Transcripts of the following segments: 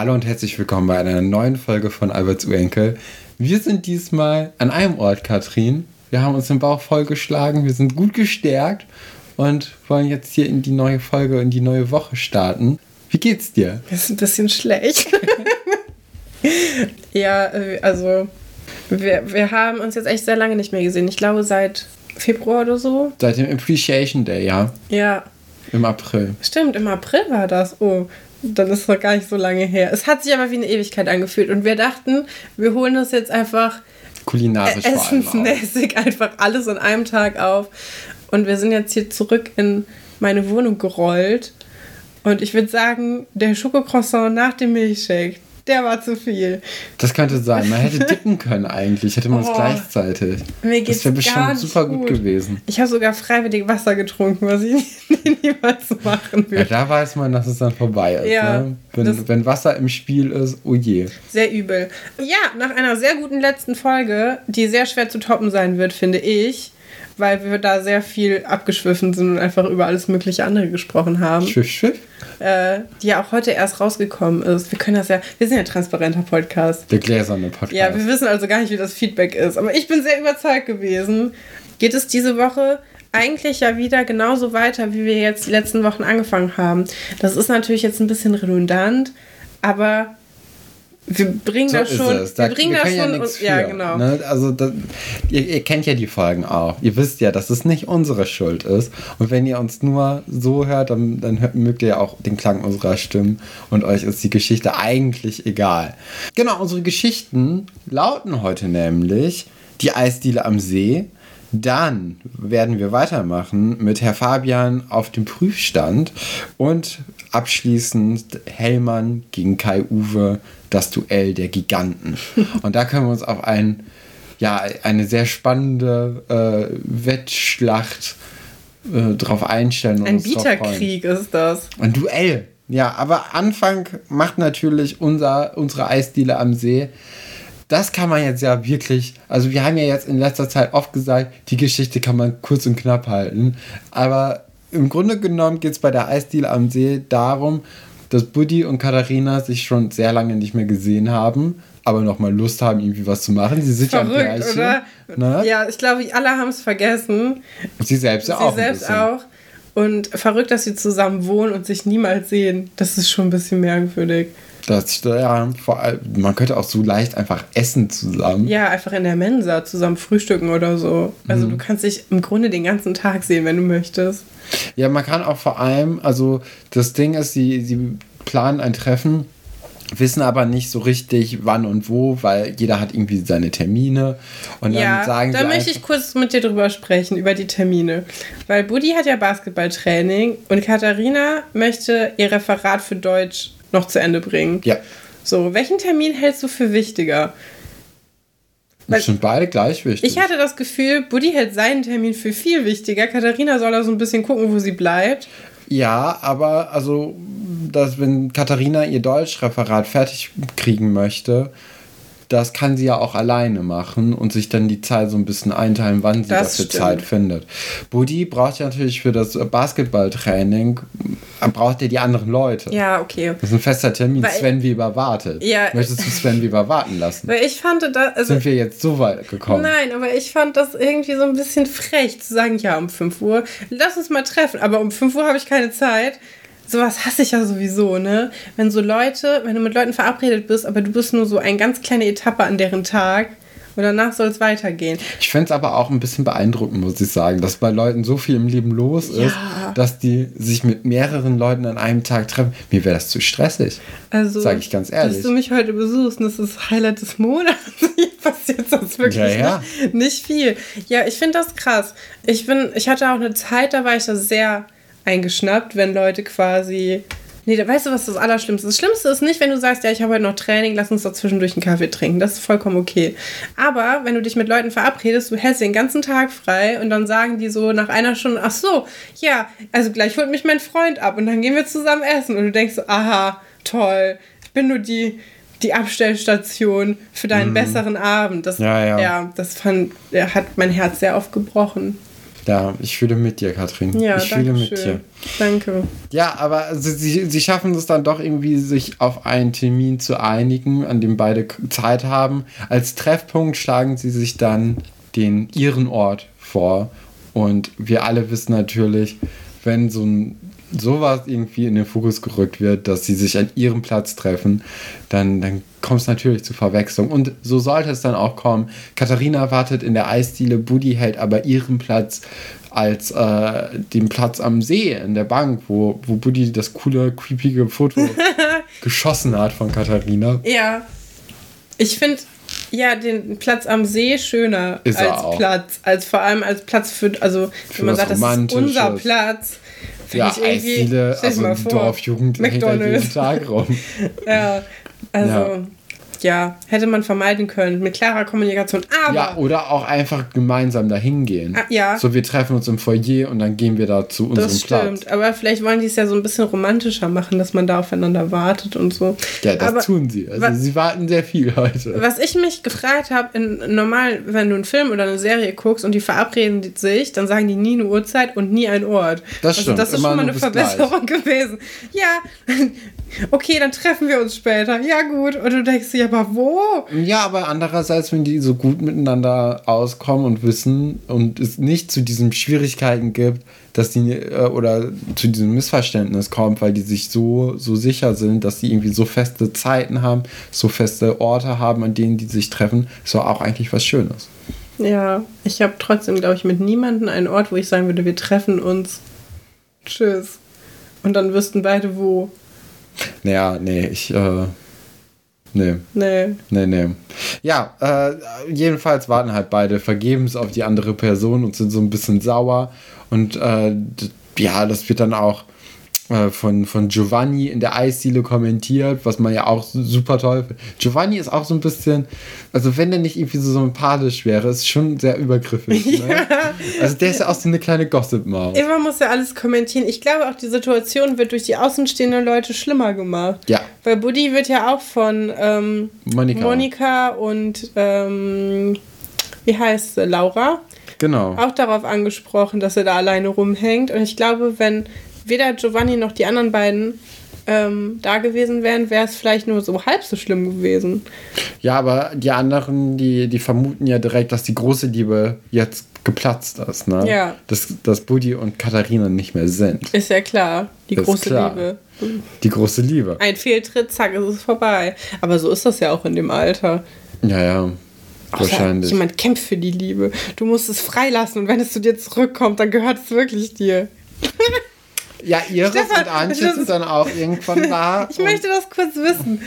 Hallo und herzlich willkommen bei einer neuen Folge von Alberts Urenkel. Wir sind diesmal an einem Ort, Katrin. Wir haben uns den Bauch vollgeschlagen, wir sind gut gestärkt und wollen jetzt hier in die neue Folge, in die neue Woche starten. Wie geht's dir? Das ist ein bisschen schlecht. ja, äh, also wir, wir haben uns jetzt echt sehr lange nicht mehr gesehen. Ich glaube seit Februar oder so. Seit dem Appreciation Day, ja. Ja. Im April. Stimmt, im April war das. Oh, dann ist es noch gar nicht so lange her. Es hat sich aber wie eine Ewigkeit angefühlt. Und wir dachten, wir holen das jetzt einfach kulinarisch essensmäßig einfach alles an einem Tag auf. Und wir sind jetzt hier zurück in meine Wohnung gerollt. Und ich würde sagen, der Schokocroissant nach dem Milchshake, der war zu viel. Das könnte sein. Man hätte dippen können eigentlich, hätte man es oh, gleichzeitig. Mir geht's das wäre bestimmt super gut. gut. gewesen. Ich habe sogar freiwillig Wasser getrunken, was ich niemals machen würde. Ja, da weiß man, dass es dann vorbei ist. Ja, ne? wenn, wenn Wasser im Spiel ist, oh je. Sehr übel. Ja, nach einer sehr guten letzten Folge, die sehr schwer zu toppen sein wird, finde ich, weil wir da sehr viel abgeschwiffen sind und einfach über alles mögliche andere gesprochen haben. Schwiff, schwiff. Äh, die ja auch heute erst rausgekommen ist. Wir können das ja, wir sind ja ein transparenter Podcast. Der gläserne Podcast. Ja, wir wissen also gar nicht, wie das Feedback ist. Aber ich bin sehr überzeugt gewesen. Geht es diese Woche eigentlich ja wieder genauso weiter, wie wir jetzt die letzten Wochen angefangen haben. Das ist natürlich jetzt ein bisschen redundant, aber wir bringen so das schon. Da, wir bringen wir das schon. Ja, und, ja genau. Ne? Also, das, ihr, ihr, kennt ja die Folgen auch. Ihr wisst ja, dass es nicht unsere Schuld ist. Und wenn ihr uns nur so hört, dann, dann hört, mögt ihr ja auch den Klang unserer Stimmen. Und euch ist die Geschichte eigentlich egal. Genau, unsere Geschichten lauten heute nämlich die Eisdiele am See. Dann werden wir weitermachen mit Herr Fabian auf dem Prüfstand und abschließend Hellmann gegen Kai Uwe das Duell der Giganten. Und da können wir uns auf ein, ja, eine sehr spannende äh, Wettschlacht äh, drauf einstellen. Ein Bieterkrieg ist das. Ein Duell. Ja, aber Anfang macht natürlich unser, unsere Eisdiele am See. Das kann man jetzt ja wirklich, also wir haben ja jetzt in letzter Zeit oft gesagt, die Geschichte kann man kurz und knapp halten. Aber im Grunde genommen geht es bei der Eisdiele am See darum, dass Buddy und Katharina sich schon sehr lange nicht mehr gesehen haben, aber noch mal Lust haben, irgendwie was zu machen. Sie sind Verrückt, ja Pärchen. Oder? Ne? Ja, ich glaube, alle haben es vergessen. Sie selbst ja auch. Sie selbst auch. Und verrückt, dass sie zusammen wohnen und sich niemals sehen. Das ist schon ein bisschen merkwürdig. Das, ja, vor allem, man könnte auch so leicht einfach essen zusammen. Ja, einfach in der Mensa zusammen frühstücken oder so. Also mhm. du kannst dich im Grunde den ganzen Tag sehen, wenn du möchtest. Ja, man kann auch vor allem, also das Ding ist, sie, sie planen ein Treffen, wissen aber nicht so richtig wann und wo, weil jeder hat irgendwie seine Termine. Und dann ja, sagen da möchte ich kurz mit dir drüber sprechen, über die Termine. Weil Buddy hat ja Basketballtraining und Katharina möchte ihr Referat für Deutsch noch zu Ende bringen. Ja. So, welchen Termin hältst du für wichtiger? Das sind beide gleich wichtig. Ich hatte das Gefühl, Buddy hält seinen Termin für viel wichtiger. Katharina soll da so ein bisschen gucken, wo sie bleibt. Ja, aber also, dass wenn Katharina ihr Deutschreferat fertig kriegen möchte, das kann sie ja auch alleine machen und sich dann die Zeit so ein bisschen einteilen, wann sie das dafür stimmt. Zeit findet. Buddy braucht ja natürlich für das Basketballtraining, braucht ja die anderen Leute. Ja, okay. Das ist ein fester Termin. Weil Sven Weber wartet. Ja. Möchtest du Sven Weber warten lassen? Weil ich fand das... Also, Sind wir jetzt so weit gekommen? Nein, aber ich fand das irgendwie so ein bisschen frech zu sagen, ja, um 5 Uhr, lass uns mal treffen, aber um 5 Uhr habe ich keine Zeit sowas hasse ich ja sowieso, ne? Wenn so Leute, wenn du mit Leuten verabredet bist, aber du bist nur so eine ganz kleine Etappe an deren Tag und danach soll es weitergehen. Ich finde es aber auch ein bisschen beeindruckend, muss ich sagen, dass bei Leuten so viel im Leben los ist, ja. dass die sich mit mehreren Leuten an einem Tag treffen. Mir wäre das zu stressig. Also, sage ich ganz ehrlich. Dass du mich heute besuchst, das ist Highlight des Monats. passiert sonst wirklich ja, ja. Nicht, nicht viel. Ja, ich finde das krass. Ich bin, ich hatte auch eine Zeit, da war ich da sehr eingeschnappt, wenn Leute quasi Nee, weißt du, was das Allerschlimmste ist? Das Schlimmste ist nicht, wenn du sagst, ja, ich habe heute noch Training, lass uns da zwischendurch einen Kaffee trinken. Das ist vollkommen okay. Aber wenn du dich mit Leuten verabredest, du hältst den ganzen Tag frei und dann sagen die so nach einer Stunde, ach so, ja, also gleich holt mich mein Freund ab und dann gehen wir zusammen essen. Und du denkst so, aha, toll, ich bin nur die, die Abstellstation für deinen mhm. besseren Abend. Das, ja, ja. ja das fand, hat mein Herz sehr oft gebrochen. Ja, ich fühle mit dir, Katrin. Ja, ich fühle mit schön. dir. Danke. Ja, aber sie, sie schaffen es dann doch irgendwie, sich auf einen Termin zu einigen, an dem beide Zeit haben. Als Treffpunkt schlagen sie sich dann den ihren Ort vor. Und wir alle wissen natürlich, wenn so ein sowas irgendwie in den Fokus gerückt wird, dass sie sich an ihrem Platz treffen, dann, dann kommt es natürlich zu Verwechslung. Und so sollte es dann auch kommen. Katharina wartet in der Eisdiele, Buddy hält aber ihren Platz als äh, den Platz am See in der Bank, wo, wo Buddy das coole, creepige Foto geschossen hat von Katharina. Ja. Ich finde ja den Platz am See schöner ist als Platz, als vor allem als Platz für, also wenn man sagt, das ist unser Platz ja, Eisdiele, also Dorfjugend hängt jeden Tag rum. ja, also ja ja, hätte man vermeiden können mit klarer Kommunikation. Aber ja, oder auch einfach gemeinsam dahin gehen. Ah, ja. So, wir treffen uns im Foyer und dann gehen wir da zu unserem das Platz. stimmt, aber vielleicht wollen die es ja so ein bisschen romantischer machen, dass man da aufeinander wartet und so. Ja, das aber, tun sie. Also, was, sie warten sehr viel heute. Was ich mich gefragt habe, normal, wenn du einen Film oder eine Serie guckst und die verabreden sich, dann sagen die nie eine Uhrzeit und nie ein Ort. Das also, stimmt. Das ist schon mal eine Verbesserung gleich. gewesen. Ja, okay, dann treffen wir uns später. Ja, gut. Und du denkst dir, aber wo? Ja, aber andererseits, wenn die so gut miteinander auskommen und wissen und es nicht zu diesen Schwierigkeiten gibt, dass die äh, oder zu diesem Missverständnis kommt, weil die sich so, so sicher sind, dass die irgendwie so feste Zeiten haben, so feste Orte haben, an denen die sich treffen, ist doch auch eigentlich was Schönes. Ja, ich habe trotzdem, glaube ich, mit niemandem einen Ort, wo ich sagen würde, wir treffen uns. Tschüss. Und dann wüssten beide wo. Naja, nee, ich, äh, nee. Nee. Nee, nee. Ja, äh, jedenfalls warten halt beide vergebens auf die andere Person und sind so ein bisschen sauer. Und äh, ja, das wird dann auch von, von Giovanni in der Eisdiele kommentiert, was man ja auch super toll findet. Giovanni ist auch so ein bisschen, also wenn der nicht irgendwie so sympathisch wäre, ist schon sehr übergriffig. Ne? Ja. Also der ist ja auch so eine kleine Gossip-Maus. Immer muss ja alles kommentieren. Ich glaube auch, die Situation wird durch die außenstehenden Leute schlimmer gemacht. Ja. Weil Buddy wird ja auch von ähm, Monika. Monika und ähm, wie heißt sie, Laura? Genau. Auch darauf angesprochen, dass er da alleine rumhängt. Und ich glaube, wenn weder Giovanni noch die anderen beiden ähm, da gewesen wären, wäre es vielleicht nur so halb so schlimm gewesen. Ja, aber die anderen, die, die vermuten ja direkt, dass die große Liebe jetzt geplatzt ist, ne? Ja. Dass, dass Buddy und Katharina nicht mehr sind. Ist ja klar. Die das große Liebe. Die große Liebe. Ein Fehltritt, zack, ist es vorbei. Aber so ist das ja auch in dem Alter. Ja, ja. Wahrscheinlich. Jemand kämpft für die Liebe. Du musst es freilassen und wenn es zu dir zurückkommt, dann gehört es wirklich dir. Ja, Iris Stefan, und Antje sind dann auch irgendwann da. Ich möchte das kurz wissen.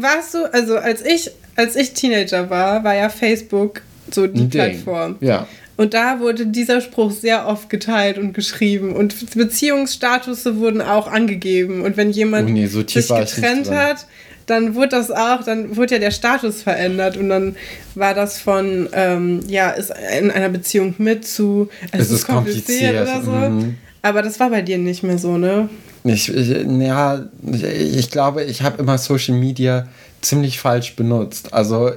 Warst du, also als ich, als ich Teenager war, war ja Facebook so die Plattform. Ja. Und da wurde dieser Spruch sehr oft geteilt und geschrieben. Und Beziehungsstatus wurden auch angegeben. Und wenn jemand oh nee, so sich getrennt hat, dann wurde das auch, dann wurde ja der Status verändert und dann war das von, ähm, ja, ist in einer Beziehung mit zu, es, es ist, ist kompliziert, kompliziert, oder so. Mhm. Aber das war bei dir nicht mehr so, ne? Ich, ich ja, ich, ich glaube, ich habe immer Social Media ziemlich falsch benutzt. Also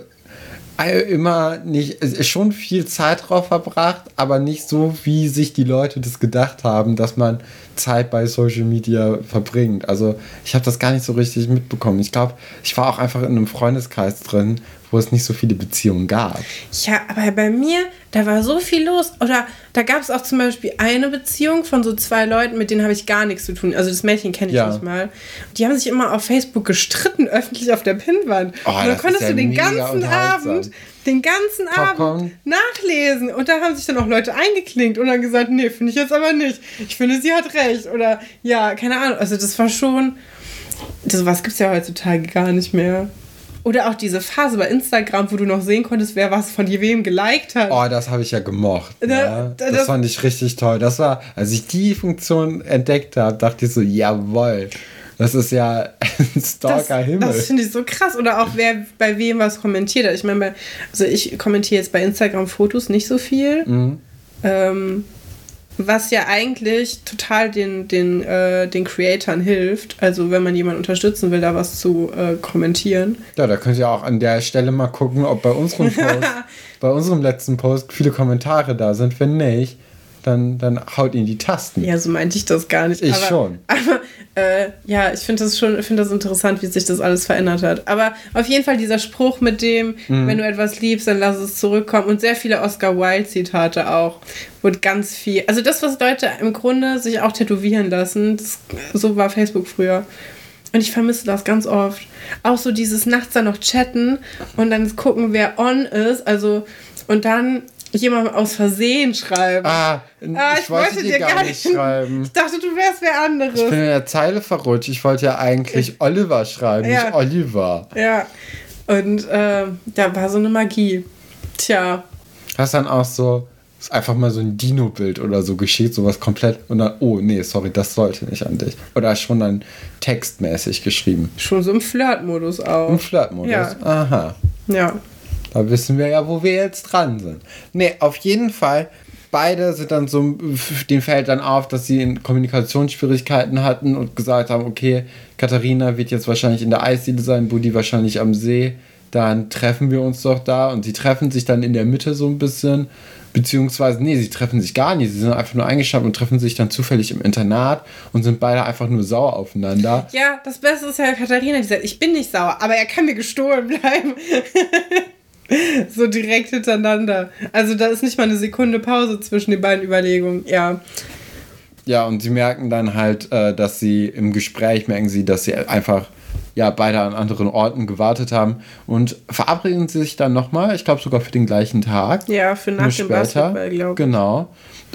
immer nicht, schon viel Zeit drauf verbracht, aber nicht so, wie sich die Leute das gedacht haben, dass man Zeit bei Social Media verbringt. Also ich habe das gar nicht so richtig mitbekommen. Ich glaube, ich war auch einfach in einem Freundeskreis drin, wo es nicht so viele Beziehungen gab. Ja, aber bei mir, da war so viel los. Oder da gab es auch zum Beispiel eine Beziehung von so zwei Leuten, mit denen habe ich gar nichts zu tun. Also das Mädchen kenne ich ja. nicht mal. Die haben sich immer auf Facebook gestritten, öffentlich auf der Pinnwand. Oh, und dann konntest ja du den ganzen Abend, den ganzen Popcorn. Abend nachlesen. Und da haben sich dann auch Leute eingeklinkt und dann gesagt, nee, finde ich jetzt aber nicht. Ich finde, sie hat recht. Oder ja, keine Ahnung. Also das war schon. Das was gibt es ja heutzutage gar nicht mehr. Oder auch diese Phase bei Instagram, wo du noch sehen konntest, wer was von wem geliked hat. Oh, das habe ich ja gemocht. Da, ja. Das, das, fand ich richtig toll. Das war, als ich die Funktion entdeckt habe, dachte ich so, jawoll. Das ist ja ein Stalker-Himmel. Das, das finde ich so krass. Oder auch wer bei wem was kommentiert hat. Ich meine, also ich kommentiere jetzt bei Instagram Fotos nicht so viel. Mhm. Ähm, was ja eigentlich total den, den, äh, den Creatoren hilft. Also wenn man jemanden unterstützen will, da was zu äh, kommentieren. Ja, da könnt ihr auch an der Stelle mal gucken, ob bei unserem Post, bei unserem letzten Post viele Kommentare da sind. Wenn nicht, dann, dann haut ihn die Tasten. Ja, so meinte ich das gar nicht. Ich aber, schon. Aber äh, ja, ich finde das schon, finde das interessant, wie sich das alles verändert hat. Aber auf jeden Fall dieser Spruch mit dem, mhm. wenn du etwas liebst, dann lass es zurückkommen. Und sehr viele Oscar Wilde-Zitate auch. Wurde ganz viel. Also das, was Leute im Grunde sich auch tätowieren lassen, das, so war Facebook früher. Und ich vermisse das ganz oft. Auch so dieses nachts dann noch chatten und dann gucken, wer on ist. Also, und dann jemand aus Versehen schreiben. Ah, ah ich, ich, wollte, wollte dir gar nicht schreiben. Ich dachte, du wärst wer anderes. Ich bin in der Zeile verrutscht. Ich wollte ja eigentlich ich, Oliver schreiben, ja. nicht Oliver. Ja. Und äh, da war so eine Magie. Tja. Hast dann auch so ist einfach mal so ein Dino-Bild oder so geschickt, sowas komplett und dann, oh nee, sorry, das sollte nicht an dich. Oder schon dann textmäßig geschrieben. Schon so im Flirtmodus auch. Im Flirtmodus, ja. aha. Ja. Da wissen wir ja, wo wir jetzt dran sind. Nee, auf jeden Fall, beide sind dann so, den fällt dann auf, dass sie in Kommunikationsschwierigkeiten hatten und gesagt haben, okay, Katharina wird jetzt wahrscheinlich in der Eisdiele sein, Buddy wahrscheinlich am See, dann treffen wir uns doch da und sie treffen sich dann in der Mitte so ein bisschen, beziehungsweise, nee, sie treffen sich gar nicht, sie sind einfach nur eingeschnappt und treffen sich dann zufällig im Internat und sind beide einfach nur sauer aufeinander. Ja, das Beste ist ja Katharina, die sagt, ich bin nicht sauer, aber er kann mir gestohlen bleiben. so direkt hintereinander. Also da ist nicht mal eine Sekunde Pause zwischen den beiden Überlegungen. Ja. Ja, und sie merken dann halt, äh, dass sie im Gespräch merken sie, dass sie einfach ja beide an anderen Orten gewartet haben und verabreden sie sich dann nochmal, ich glaube sogar für den gleichen Tag. Ja, für nach dem Basketball, glaube ich. Genau.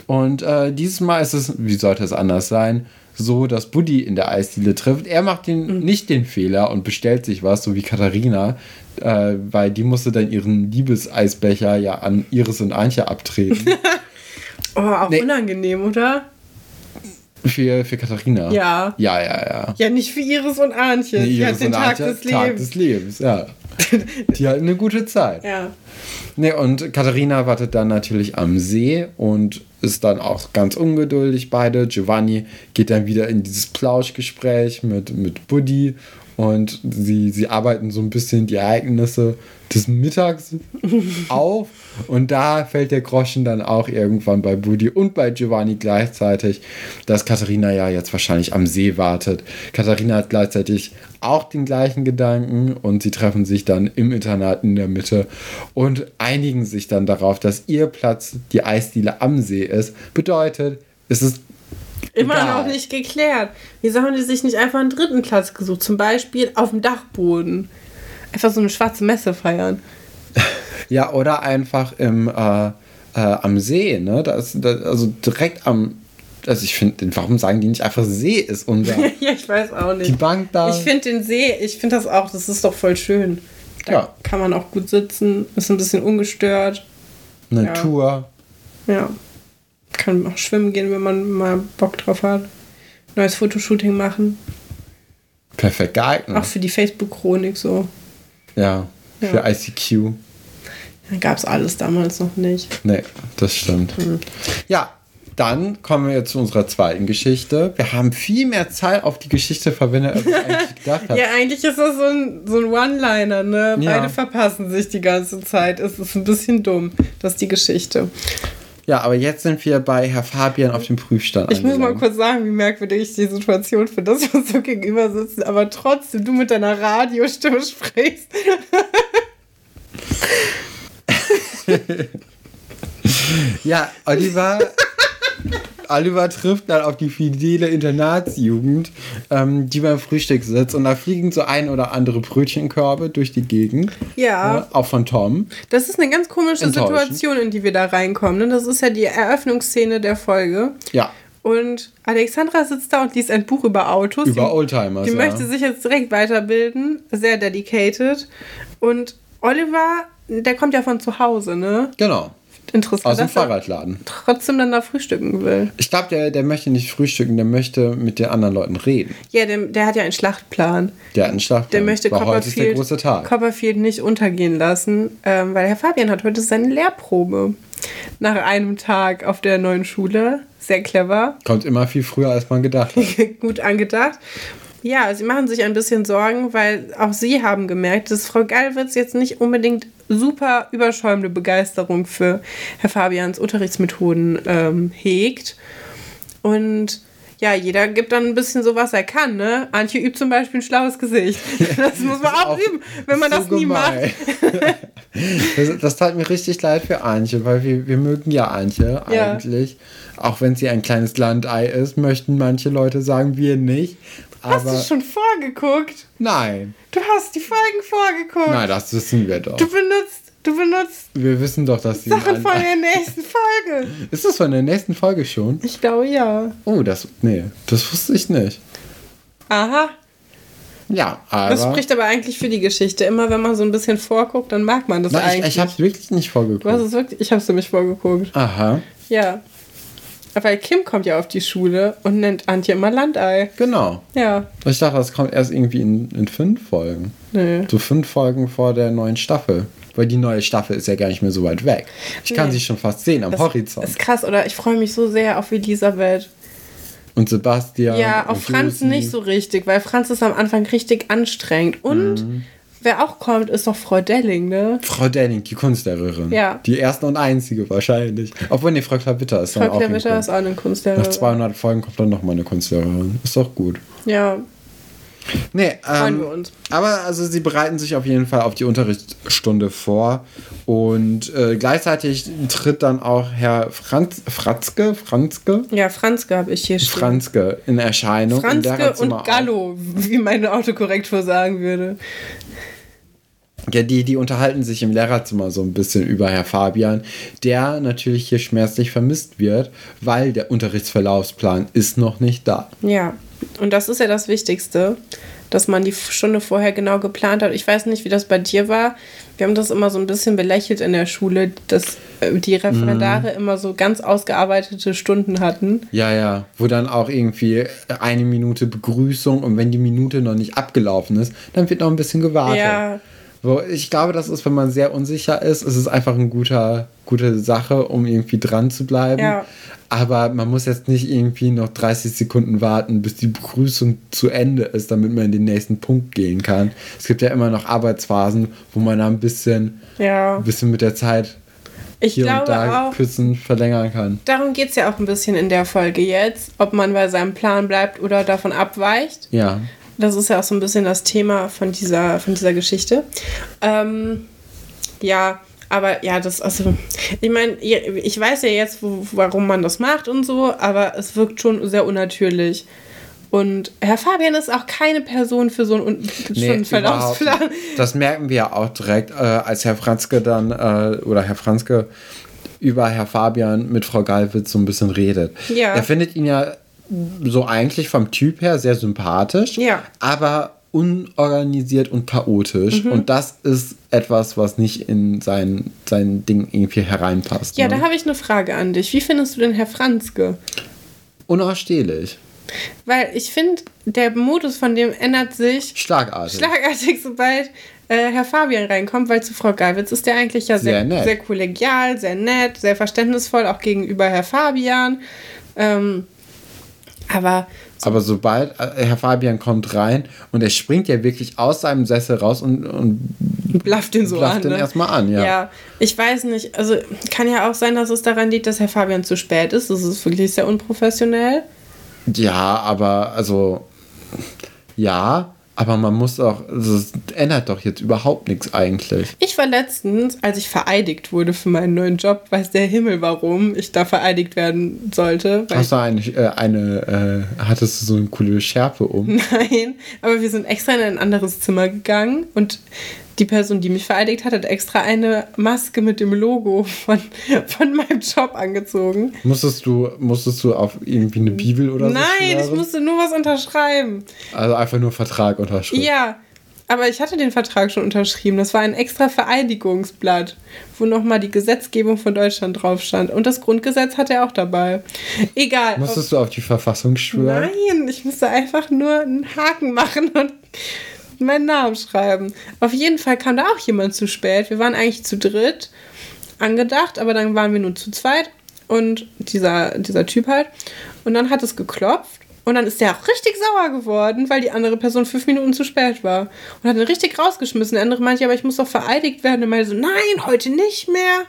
Und äh, dieses Mal ist es, wie sollte es anders sein, so, dass Buddy in der Eisdiele trifft. Er macht den, mhm. nicht den Fehler und bestellt sich was, so wie Katharina, äh, weil die musste dann ihren Liebeseisbecher ja an Iris und Antje abtreten. oh, auch nee. unangenehm, oder? Für, für Katharina. Ja. Ja, ja, ja. Ja, nicht für Iris und Antje. Nee, Iris hat den Tag Antje, des Lebens. Tag des Lebens, ja. Die hatten eine gute Zeit. Ja. Nee, und Katharina wartet dann natürlich am See und ist dann auch ganz ungeduldig beide. Giovanni geht dann wieder in dieses Plauschgespräch mit, mit Buddy und sie, sie arbeiten so ein bisschen die Ereignisse des Mittags auf. Und da fällt der Groschen dann auch irgendwann bei Budi und bei Giovanni gleichzeitig, dass Katharina ja jetzt wahrscheinlich am See wartet. Katharina hat gleichzeitig auch den gleichen Gedanken und sie treffen sich dann im Internat in der Mitte und einigen sich dann darauf, dass ihr Platz die Eisdiele am See ist. Bedeutet, es ist Immer Egal. noch nicht geklärt. Wieso haben die sich nicht einfach einen dritten Platz gesucht? Zum Beispiel auf dem Dachboden. Einfach so eine schwarze Messe feiern. Ja, oder einfach im, äh, äh, am See, ne? Das, das, also direkt am. Also ich finde, warum sagen die nicht einfach See ist unser. ja, ich weiß auch nicht. Die Bank da. Ich finde den See, ich finde das auch, das ist doch voll schön. Da ja. kann man auch gut sitzen, ist ein bisschen ungestört. Natur. Ja. ja kann auch schwimmen gehen, wenn man mal Bock drauf hat. Neues Fotoshooting machen. Perfekt geeignet. Auch für die Facebook-Chronik so. Ja, für ja. ICQ. Ja, Gab es alles damals noch nicht. Nee, das stimmt. Mhm. Ja, dann kommen wir zu unserer zweiten Geschichte. Wir haben viel mehr Zeit auf die Geschichte verwendet, als ich eigentlich gedacht habe. ja, eigentlich ist das so ein, so ein One-Liner, ne? Ja. Beide verpassen sich die ganze Zeit. Es ist ein bisschen dumm, das ist die Geschichte. Ja, aber jetzt sind wir bei Herr Fabian auf dem Prüfstand. Ich angelangt. muss mal kurz sagen, wie merkwürdig ich die Situation finde, dass wir uns so gegenüber sitzen, aber trotzdem du mit deiner Radiostimme sprichst. ja, Oliver Oliver trifft dann auf die fidele Internatsjugend, ähm, die beim Frühstück sitzt und da fliegen so ein oder andere Brötchenkörbe durch die Gegend. Ja. Äh, auch von Tom. Das ist eine ganz komische Situation, in die wir da reinkommen. Ne? Das ist ja die Eröffnungsszene der Folge. Ja. Und Alexandra sitzt da und liest ein Buch über Autos. Über Oldtimers. Die, die ja. möchte sich jetzt direkt weiterbilden. Sehr dedicated. Und Oliver, der kommt ja von zu Hause, ne? Genau Interessant. Aus dem Fahrradladen. Trotzdem dann da frühstücken will. Ich glaube, der, der möchte nicht frühstücken, der möchte mit den anderen Leuten reden. Ja, der, der hat ja einen Schlachtplan. Der hat einen Schlachtplan. Der möchte der Copperfield. Copperfield nicht untergehen lassen, ähm, weil Herr Fabian hat heute seine Lehrprobe. Nach einem Tag auf der neuen Schule. Sehr clever. Kommt immer viel früher, als man gedacht hat. Gut angedacht. Ja, sie machen sich ein bisschen Sorgen, weil auch sie haben gemerkt, dass Frau Gallwitz jetzt nicht unbedingt super überschäumende Begeisterung für Herr Fabians Unterrichtsmethoden ähm, hegt. Und ja, jeder gibt dann ein bisschen so, was er kann, ne? Antje übt zum Beispiel ein schlaues Gesicht. Das muss man auch, üben, wenn man so das nie macht. gemein. das, das tat mir richtig leid für Antje, weil wir, wir mögen ja Antje Ja. eigentlich. Auch wenn sie ein kleines Landei ist, möchten manche Leute sagen, wir nicht. Hast du schon vorgeguckt? nein, Du hast die Folgen vorgeguckt. nein, das wissen wir doch. Du benutzt, du benutzt Wir wissen doch, dass sie. Sachen von der nächsten Folge. Ist das von der nächsten Folge schon? Ich glaube ja. Oh, das. Nee, das wusste ich nicht. Aha. Ja, aber. Das spricht aber eigentlich für die Geschichte. Immer wenn man so ein bisschen vorguckt, dann mag man das Nein, ich, eigentlich. ich hab's wirklich nicht du hast vorgeguckt. es wirklich, ich habe es nämlich vorgeguckt. Aha, Ja. Weil Kim kommt ja auf die Schule und nennt Antje immer Landei. genau. Ja. Ich dachte, das kommt erst irgendwie in, in fünf Folgen. Nö. So fünf Folgen vor der neuen Staffel. Weil die neue Staffel ist ja gar nicht mehr so weit weg. Ich kann Nee. sie schon fast sehen am Das Horizont. ist krass, oder? Ich freue mich so sehr auf Elisabeth. Und Sebastian. Ja, auf Franz Josi. nicht so richtig, weil Franz ist am Anfang richtig anstrengend. Und Mhm. Wer auch kommt, ist doch Frau Delling, ne? Frau Denning, die Kunstlehrerin. Ja. Die erste und einzige wahrscheinlich. Obwohl, nee, Frau Klavitter ist dann Frau auch in Klavitter ist auch eine Kunstlehrerin. Nach 200 Folgen kommt dann nochmal eine Kunstlehrerin. Ist doch gut. Ja, Nee, freuen ähm, wir uns. Aber also sie bereiten sich auf jeden Fall auf die Unterrichtsstunde vor und äh, gleichzeitig tritt dann auch Herr Franz, Fratzke, Franzke, Ja, Franzke habe ich hier stehen. Franzke in Erscheinung. Franzke Lehrerzimmer und Gallo, wie meine Autokorrektur sagen würde. Ja, die, die unterhalten sich im Lehrerzimmer so ein bisschen über Herr Fabian, der natürlich hier schmerzlich vermisst wird, weil der Unterrichtsverlaufsplan ist noch nicht da. Ja, und das ist ja das Wichtigste, dass man die Stunde vorher genau geplant hat. Ich weiß nicht, wie das bei dir war. Wir haben das immer so ein bisschen belächelt in der Schule, dass äh, die Referendare Mhm. immer so ganz ausgearbeitete Stunden hatten. Ja, ja, wo dann auch irgendwie eine Minute Begrüßung und wenn die Minute noch nicht abgelaufen ist, dann wird noch ein bisschen gewartet. Ja. Wo ich glaube, das ist, wenn man sehr unsicher ist, ist es einfach eine guter, gute Sache, um irgendwie dran zu bleiben. Ja. Aber man muss jetzt nicht irgendwie noch 30 Sekunden warten, bis die Begrüßung zu Ende ist, damit man in den nächsten Punkt gehen kann. Es gibt ja immer noch Arbeitsphasen, wo man da ein bisschen, Ja. ein bisschen mit der Zeit Ich hier und da auch, Küssen verlängern kann. darum geht es ja auch ein bisschen in der Folge jetzt, ob man bei seinem Plan bleibt oder davon abweicht. Ja. Das ist ja auch so ein bisschen das Thema von dieser, von dieser Geschichte. Ähm, ja, aber ja, das, also, ich meine, ich weiß ja jetzt, wo, warum man das macht und so, aber es wirkt schon sehr unnatürlich. Und Herr Fabian ist auch keine Person für so einen überhaupt nicht. Das merken wir ja auch direkt, äh, als Herr Franzke dann, äh, oder Herr Franzke über Herr Fabian mit Frau Gallwitz so ein bisschen redet. Ja. Er findet ihn ja so eigentlich vom Typ her sehr sympathisch, Ja. aber unorganisiert und chaotisch. Mhm. Und das ist etwas, was nicht in sein, sein Ding irgendwie hereinpasst. Ja, ne? da habe ich eine Frage an dich. Wie findest du denn Herr Franzke? Unausstehlich. Weil ich finde, der Modus von dem ändert sich Schlagartig. schlagartig, sobald äh, Herr Fabian reinkommt, weil zu Frau Gallwitz ist der eigentlich ja sehr, Sehr sehr kollegial, sehr nett, sehr verständnisvoll, auch gegenüber Herr Fabian. Ähm, aber Aber sobald äh, Herr Fabian kommt rein und er springt ja wirklich aus seinem Sessel raus und, und blafft ihn so blafft an. den Ne? erstmal an, ja. Ja, ich weiß nicht. Also kann ja auch sein, dass es daran liegt, dass Herr Fabian zu spät ist. Das ist wirklich sehr unprofessionell. Ja, aber also ja, aber man muss auch, also, es ändert doch jetzt überhaupt nichts eigentlich. Ich war letztens, als ich vereidigt wurde für meinen neuen Job, weiß der Himmel, warum ich da vereidigt werden sollte. Hast du eine, äh, eine äh, hattest du so eine coole Schärpe um? Nein, aber wir sind extra in ein anderes Zimmer gegangen und die Person, die mich vereidigt hat, hat extra eine Maske mit dem Logo von, von meinem Job angezogen. Musstest du, musstest du auf irgendwie eine Bibel oder so Nein, ich musste nur was unterschreiben. Also einfach nur Vertrag unterschrieben. Ja, Aber ich hatte den Vertrag schon unterschrieben. Das war ein extra Vereidigungsblatt, wo nochmal die Gesetzgebung von Deutschland drauf stand. Und das Grundgesetz hatte er auch dabei. Egal. Musstest du auf die Verfassung schwören? Nein, ich musste einfach nur einen Haken machen und meinen Namen schreiben. Auf jeden Fall kam da auch jemand zu spät. Wir waren eigentlich zu dritt angedacht, aber dann waren wir nur zu zweit und dieser, dieser Typ halt. Und dann hat es geklopft und dann ist der auch richtig sauer geworden, weil die andere Person fünf Minuten zu spät war. Und hat ihn richtig rausgeschmissen. Der andere meinte, aber ich muss doch vereidigt werden. Und meinte so, nein, heute nicht mehr.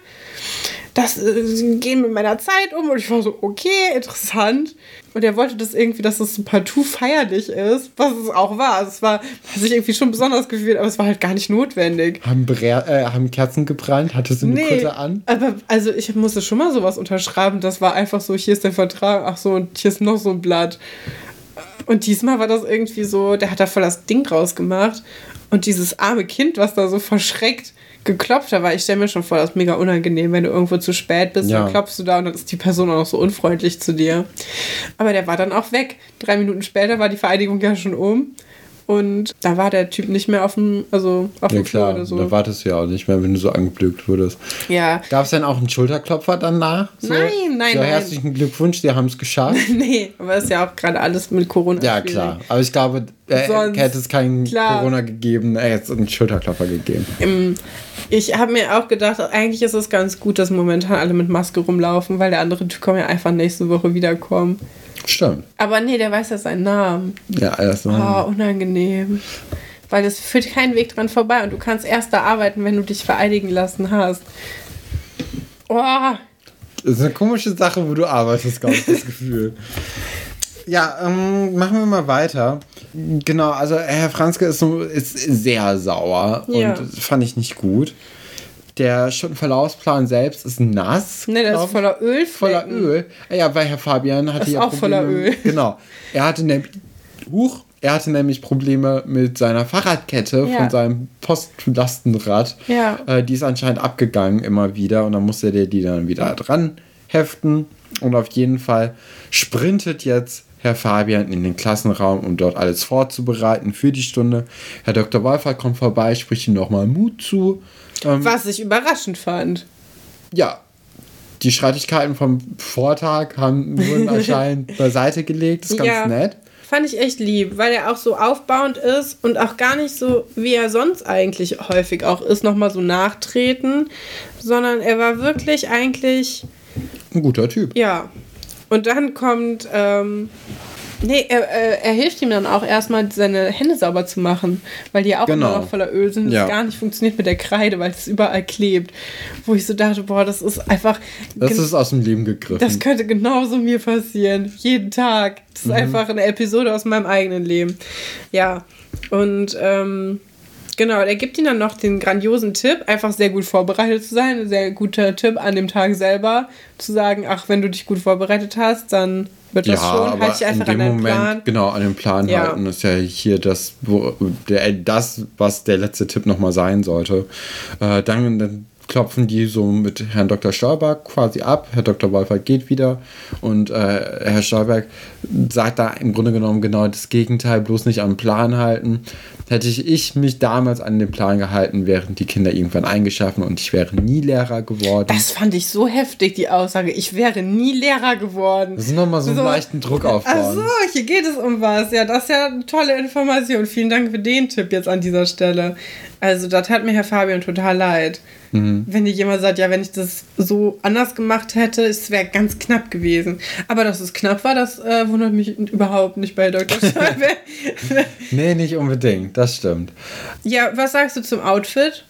Das äh, gehen mit meiner Zeit um. Und ich war so, okay, interessant. Und er wollte das irgendwie, dass das so partout feierlich ist, was es auch war. Also es war, hat sich irgendwie schon besonders gefühlt, aber es war halt gar nicht notwendig. Haben, Bre äh, haben Kerzen gebrannt? Hattest du eine nee, Kutte an? Aber also ich musste schon mal sowas unterschreiben. Das war einfach so, hier ist der Vertrag, ach so, und hier ist noch so ein Blatt. Und diesmal war das irgendwie so, der hat da voll das Ding draus gemacht. Und dieses arme Kind, was da so verschreckt geklopft hat, weil ich stelle mir schon vor, das ist mega unangenehm, wenn du irgendwo zu spät bist, ja. dann klopfst du da und dann ist die Person auch noch so unfreundlich zu dir. Aber der war dann auch weg. Drei Minuten später war die Vereidigung ja schon um. Und da war der Typ nicht mehr auf dem, also auf ja, dem klar, Flur oder so. Da wartest du ja auch nicht mehr, wenn du so angeblökt wurdest. Ja. Gab es denn auch einen Schulterklopfer danach? So, nein, nein, so, nein. herzlichen Glückwunsch, die haben es geschafft. nee, aber ist ja auch gerade alles mit Corona. Ja, schwierig. klar. Aber ich glaube, er hätte es keinen klar. Corona gegeben, er hätte es einen Schulterklopfer gegeben. Im, ich habe mir auch gedacht, eigentlich ist es ganz gut, dass momentan alle mit Maske rumlaufen, weil der andere Typ kann ja einfach nächste Woche wiederkommen. Stimmt. Aber nee, der weiß ja seinen Namen. Ja, alles Oh, unangenehm. Weil es führt keinen Weg dran vorbei und du kannst erst da arbeiten, wenn du dich vereidigen lassen hast. Oh. Das ist eine komische Sache, wo du arbeitest, glaube ich, das Gefühl. Ja, ähm, machen wir mal weiter. Genau, also Herr Franzke ist, so, ist sehr sauer ja. und das fand ich nicht gut. Der Verlaufsplan selbst ist nass. Ne, der ist voller Öl. Voller Öl. Ja, weil Herr Fabian hatte ja auch Probleme. voller Öl. Genau. Er hatte nämlich. Huch, er hatte nämlich Probleme mit seiner Fahrradkette ja. von seinem Postlastenrad. Ja. Äh, die ist anscheinend abgegangen immer wieder und dann musste der die dann wieder dran heften. Und auf jeden Fall sprintet jetzt Herr Fabian in den Klassenraum, um dort alles vorzubereiten für die Stunde. Herr Dr. Wolfer kommt vorbei, spricht ihm nochmal Mut zu ähm, Was ich überraschend fand. Ja. Die Streitigkeiten vom Vortag haben, wurden anscheinend beiseite gelegt. Das ist ganz ja, nett. Fand ich echt lieb, weil er auch so aufbauend ist und auch gar nicht so, wie er sonst eigentlich häufig auch ist, nochmal so nachtreten, sondern er war wirklich eigentlich. Ein guter Typ. Ja. Und dann kommt ähm, Nee, er, er, hilft ihm dann auch erstmal, seine Hände sauber zu machen, weil die ja auch genau. immer noch voller Öl sind. Das ja. gar nicht funktioniert mit der Kreide, weil es überall klebt. Wo ich so dachte, boah, das ist einfach. Das ist aus dem Leben gegriffen. Das könnte genauso mir passieren. Jeden Tag. Das ist mhm. einfach eine Episode aus meinem eigenen Leben. Ja. Und ähm, Genau, er gibt ihm dann noch den grandiosen Tipp, einfach sehr gut vorbereitet zu sein. Ein sehr guter Tipp an dem Tag selber, zu sagen, ach, wenn du dich gut vorbereitet hast, dann wird das ja, schon. Halte ich einfach in dem an Moment, Plan. Genau, an den Plan ja. halten. Ist ja hier das, wo, der, das was der letzte Tipp nochmal sein sollte. Äh, dann, dann klopfen die so mit Herrn Dr. Stolberg quasi ab. Herr Dr. Wolfer geht wieder und äh, Herr Stolberg sagt da im Grunde genommen genau das Gegenteil, bloß nicht am Plan halten. Hätte ich, ich mich damals an den Plan gehalten, wären die Kinder irgendwann eingeschaffen und ich wäre nie Lehrer geworden. Das fand ich so heftig, die Aussage. Ich wäre nie Lehrer geworden. Das ist nochmal so, so einen leichten Druck aufbauen. Ach so, hier geht es um was. Ja, das ist ja eine tolle Information. Vielen Dank für den Tipp jetzt an dieser Stelle. Also, da tat mir Herr Fabian total leid. Mhm. Wenn dir jemand sagt, ja, wenn ich das so anders gemacht hätte, es wäre ganz knapp gewesen. Aber dass es knapp war, das äh, wundert mich überhaupt nicht bei Dr. Stolberg. nee, nicht unbedingt, das stimmt. Ja, was sagst du zum Outfit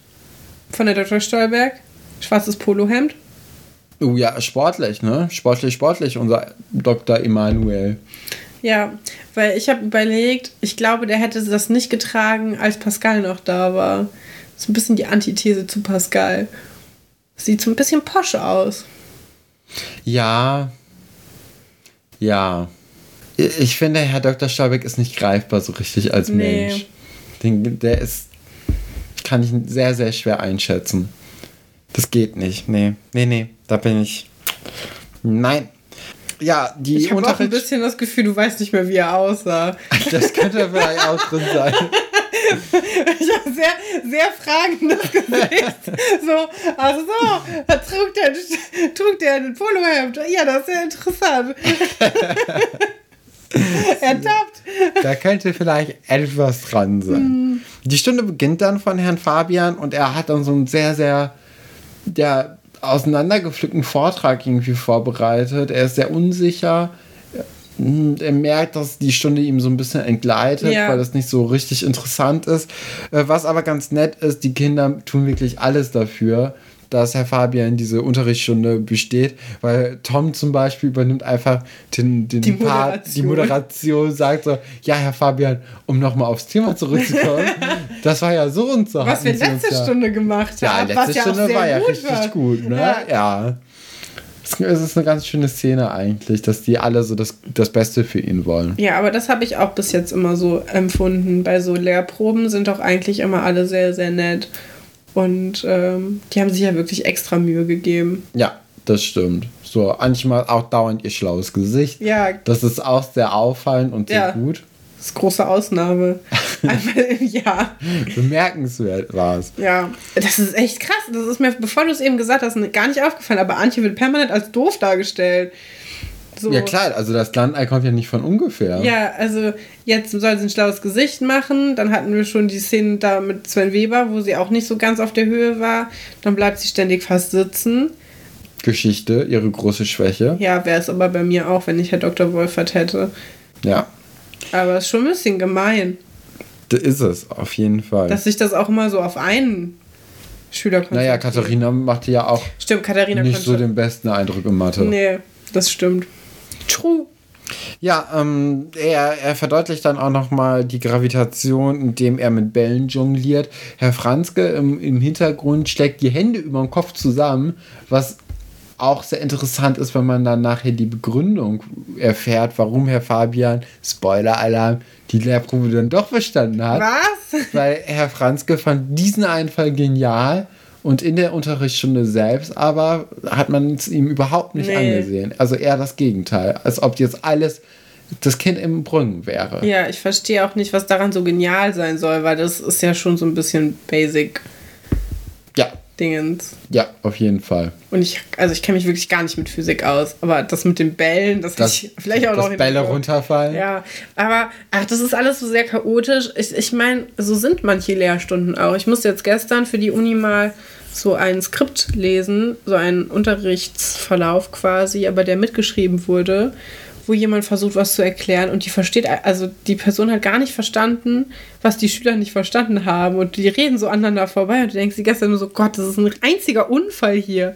von der Dr. Stolberg? Schwarzes Polohemd? Oh ja, sportlich, ne? Sportlich, sportlich, unser Dr. Emanuel. Ja, weil ich habe überlegt, ich glaube, der hätte das nicht getragen, als Pascal noch da war. So ein bisschen die Antithese zu Pascal. Sieht so ein bisschen posch aus. Ja. Ja. Ich finde, Herr Dr. Stolbeck ist nicht greifbar so richtig als nee. Mensch. Den, der ist. Kann ich sehr, sehr schwer einschätzen. Das geht nicht. Nee. Nee, nee. Da bin ich. Nein. Ja, die Ich habe auch ein bisschen das Gefühl, du weißt nicht mehr, wie er aussah. Das könnte vielleicht auch drin sein. ich habe sehr, sehr fragendes Gesicht. So, also so, trug der, trug der ein Polohemd. Ja, das ist ja interessant. Ertappt. Da könnte vielleicht etwas dran sein. Mm. Die Stunde beginnt dann von Herrn Fabian und er hat dann so einen sehr, sehr der auseinandergepflückten Vortrag irgendwie vorbereitet. Er ist sehr unsicher. Er merkt, dass die Stunde ihm so ein bisschen entgleitet, ja. weil das nicht so richtig interessant ist. Äh, was aber ganz nett ist, die Kinder tun wirklich alles dafür, dass Herr Fabian diese Unterrichtsstunde besteht, weil Tom zum Beispiel übernimmt einfach den, den die, Part, Moderation. die Moderation, sagt so, ja, Herr Fabian, um nochmal aufs Thema zurückzukommen, das war ja so und so. Was wir letzte Stunde gemacht haben. Ja, letzte Stunde ja war ja richtig war. gut, ne? ja. ja. Es ist eine ganz schöne Szene eigentlich, dass die alle so das, das Beste für ihn wollen. Ja, aber das habe ich auch bis jetzt immer so empfunden. Bei so Lehrproben sind doch eigentlich immer alle sehr, sehr nett. Und ähm, die haben sich ja wirklich extra Mühe gegeben. Ja, das stimmt. So, manchmal auch dauernd ihr schlaues Gesicht. Ja. Das ist auch sehr auffallend und sehr ja. gut. Das ist große Ausnahme. Einmal im Jahr. Bemerkenswert war es. Ja, das ist echt krass. Das ist mir, bevor du es eben gesagt hast, gar nicht aufgefallen. Aber Antje wird permanent als doof dargestellt. So. Ja, klar, also das Landei kommt ja nicht von ungefähr. Ja, also jetzt soll sie ein schlaues Gesicht machen. Dann hatten wir schon die Szene da mit Sven Weber, wo sie auch nicht so ganz auf der Höhe war. Dann bleibt sie ständig fast sitzen. Geschichte, ihre große Schwäche. Ja, wäre es aber bei mir auch, wenn ich Herr Dr. Wolfert hätte. Ja. Aber es ist schon ein bisschen gemein. Das ist es, auf jeden Fall. Dass sich das auch immer so auf einen Schüler konzentriert. Naja, Katharina machte ja auch stimmt, Katharina nicht so den besten Eindruck in Mathe. Nee, das stimmt. True. Ja, ähm, er, er verdeutlicht dann auch nochmal die Gravitation, indem er mit Bällen jongliert. Herr Franzke im, im Hintergrund schlägt die Hände über den Kopf zusammen, was auch sehr interessant ist, wenn man dann nachher die Begründung erfährt, warum Herr Fabian, Spoiler-Alarm, die Lehrprobe dann doch verstanden hat. Was? Weil Herr Franzke fand diesen Einfall genial und in der Unterrichtsstunde selbst aber hat man es ihm überhaupt nicht nee. angesehen. Also eher das Gegenteil. Als ob jetzt alles das Kind im Brunnen wäre. Ja, ich verstehe auch nicht, was daran so genial sein soll, weil das ist ja schon so ein bisschen basic. Ja. Dingens. Ja, auf jeden Fall. Und ich, also ich kenne mich wirklich gar nicht mit Physik aus, aber das mit den Bällen, das, das ich vielleicht auch noch. Dass Bälle runterfallen. Ja, aber ach, das ist alles so sehr chaotisch. Ich, ich meine, so sind manche Lehrstunden auch. Ich musste jetzt gestern für die Uni mal so ein Skript lesen, so einen Unterrichtsverlauf quasi, aber der mitgeschrieben wurde, wo jemand versucht, was zu erklären und die versteht, also die Person hat gar nicht verstanden, was die Schüler nicht verstanden haben und die reden so aneinander vorbei und du denkst die gestern nur so, Gott, das ist ein einziger Unfall hier.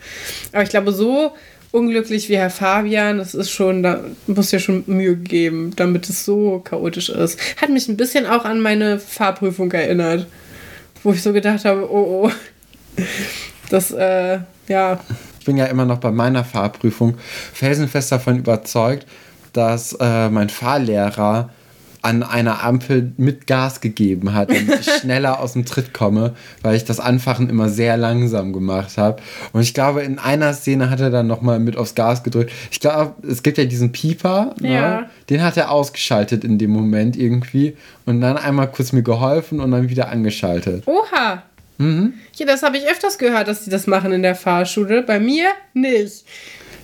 Aber ich glaube, so unglücklich wie Herr Fabian, das ist schon, da muss ja schon Mühe geben, damit es so chaotisch ist. Hat mich ein bisschen auch an meine Fahrprüfung erinnert, wo ich so gedacht habe, oh oh, das, äh, ja. Ich bin ja immer noch bei meiner Fahrprüfung felsenfest davon überzeugt, dass äh, mein Fahrlehrer an einer Ampel mit Gas gegeben hat, damit ich schneller aus dem Tritt komme, weil ich das Anfachen immer sehr langsam gemacht habe. Und ich glaube, in einer Szene hat er dann nochmal mit aufs Gas gedrückt. Ich glaube, es gibt ja diesen Pieper, ne? ja. den hat er ausgeschaltet in dem Moment irgendwie und dann einmal kurz mir geholfen und dann wieder angeschaltet. Oha! Mhm. Ja, das habe ich öfters gehört, dass die das machen in der Fahrschule. Bei mir nicht.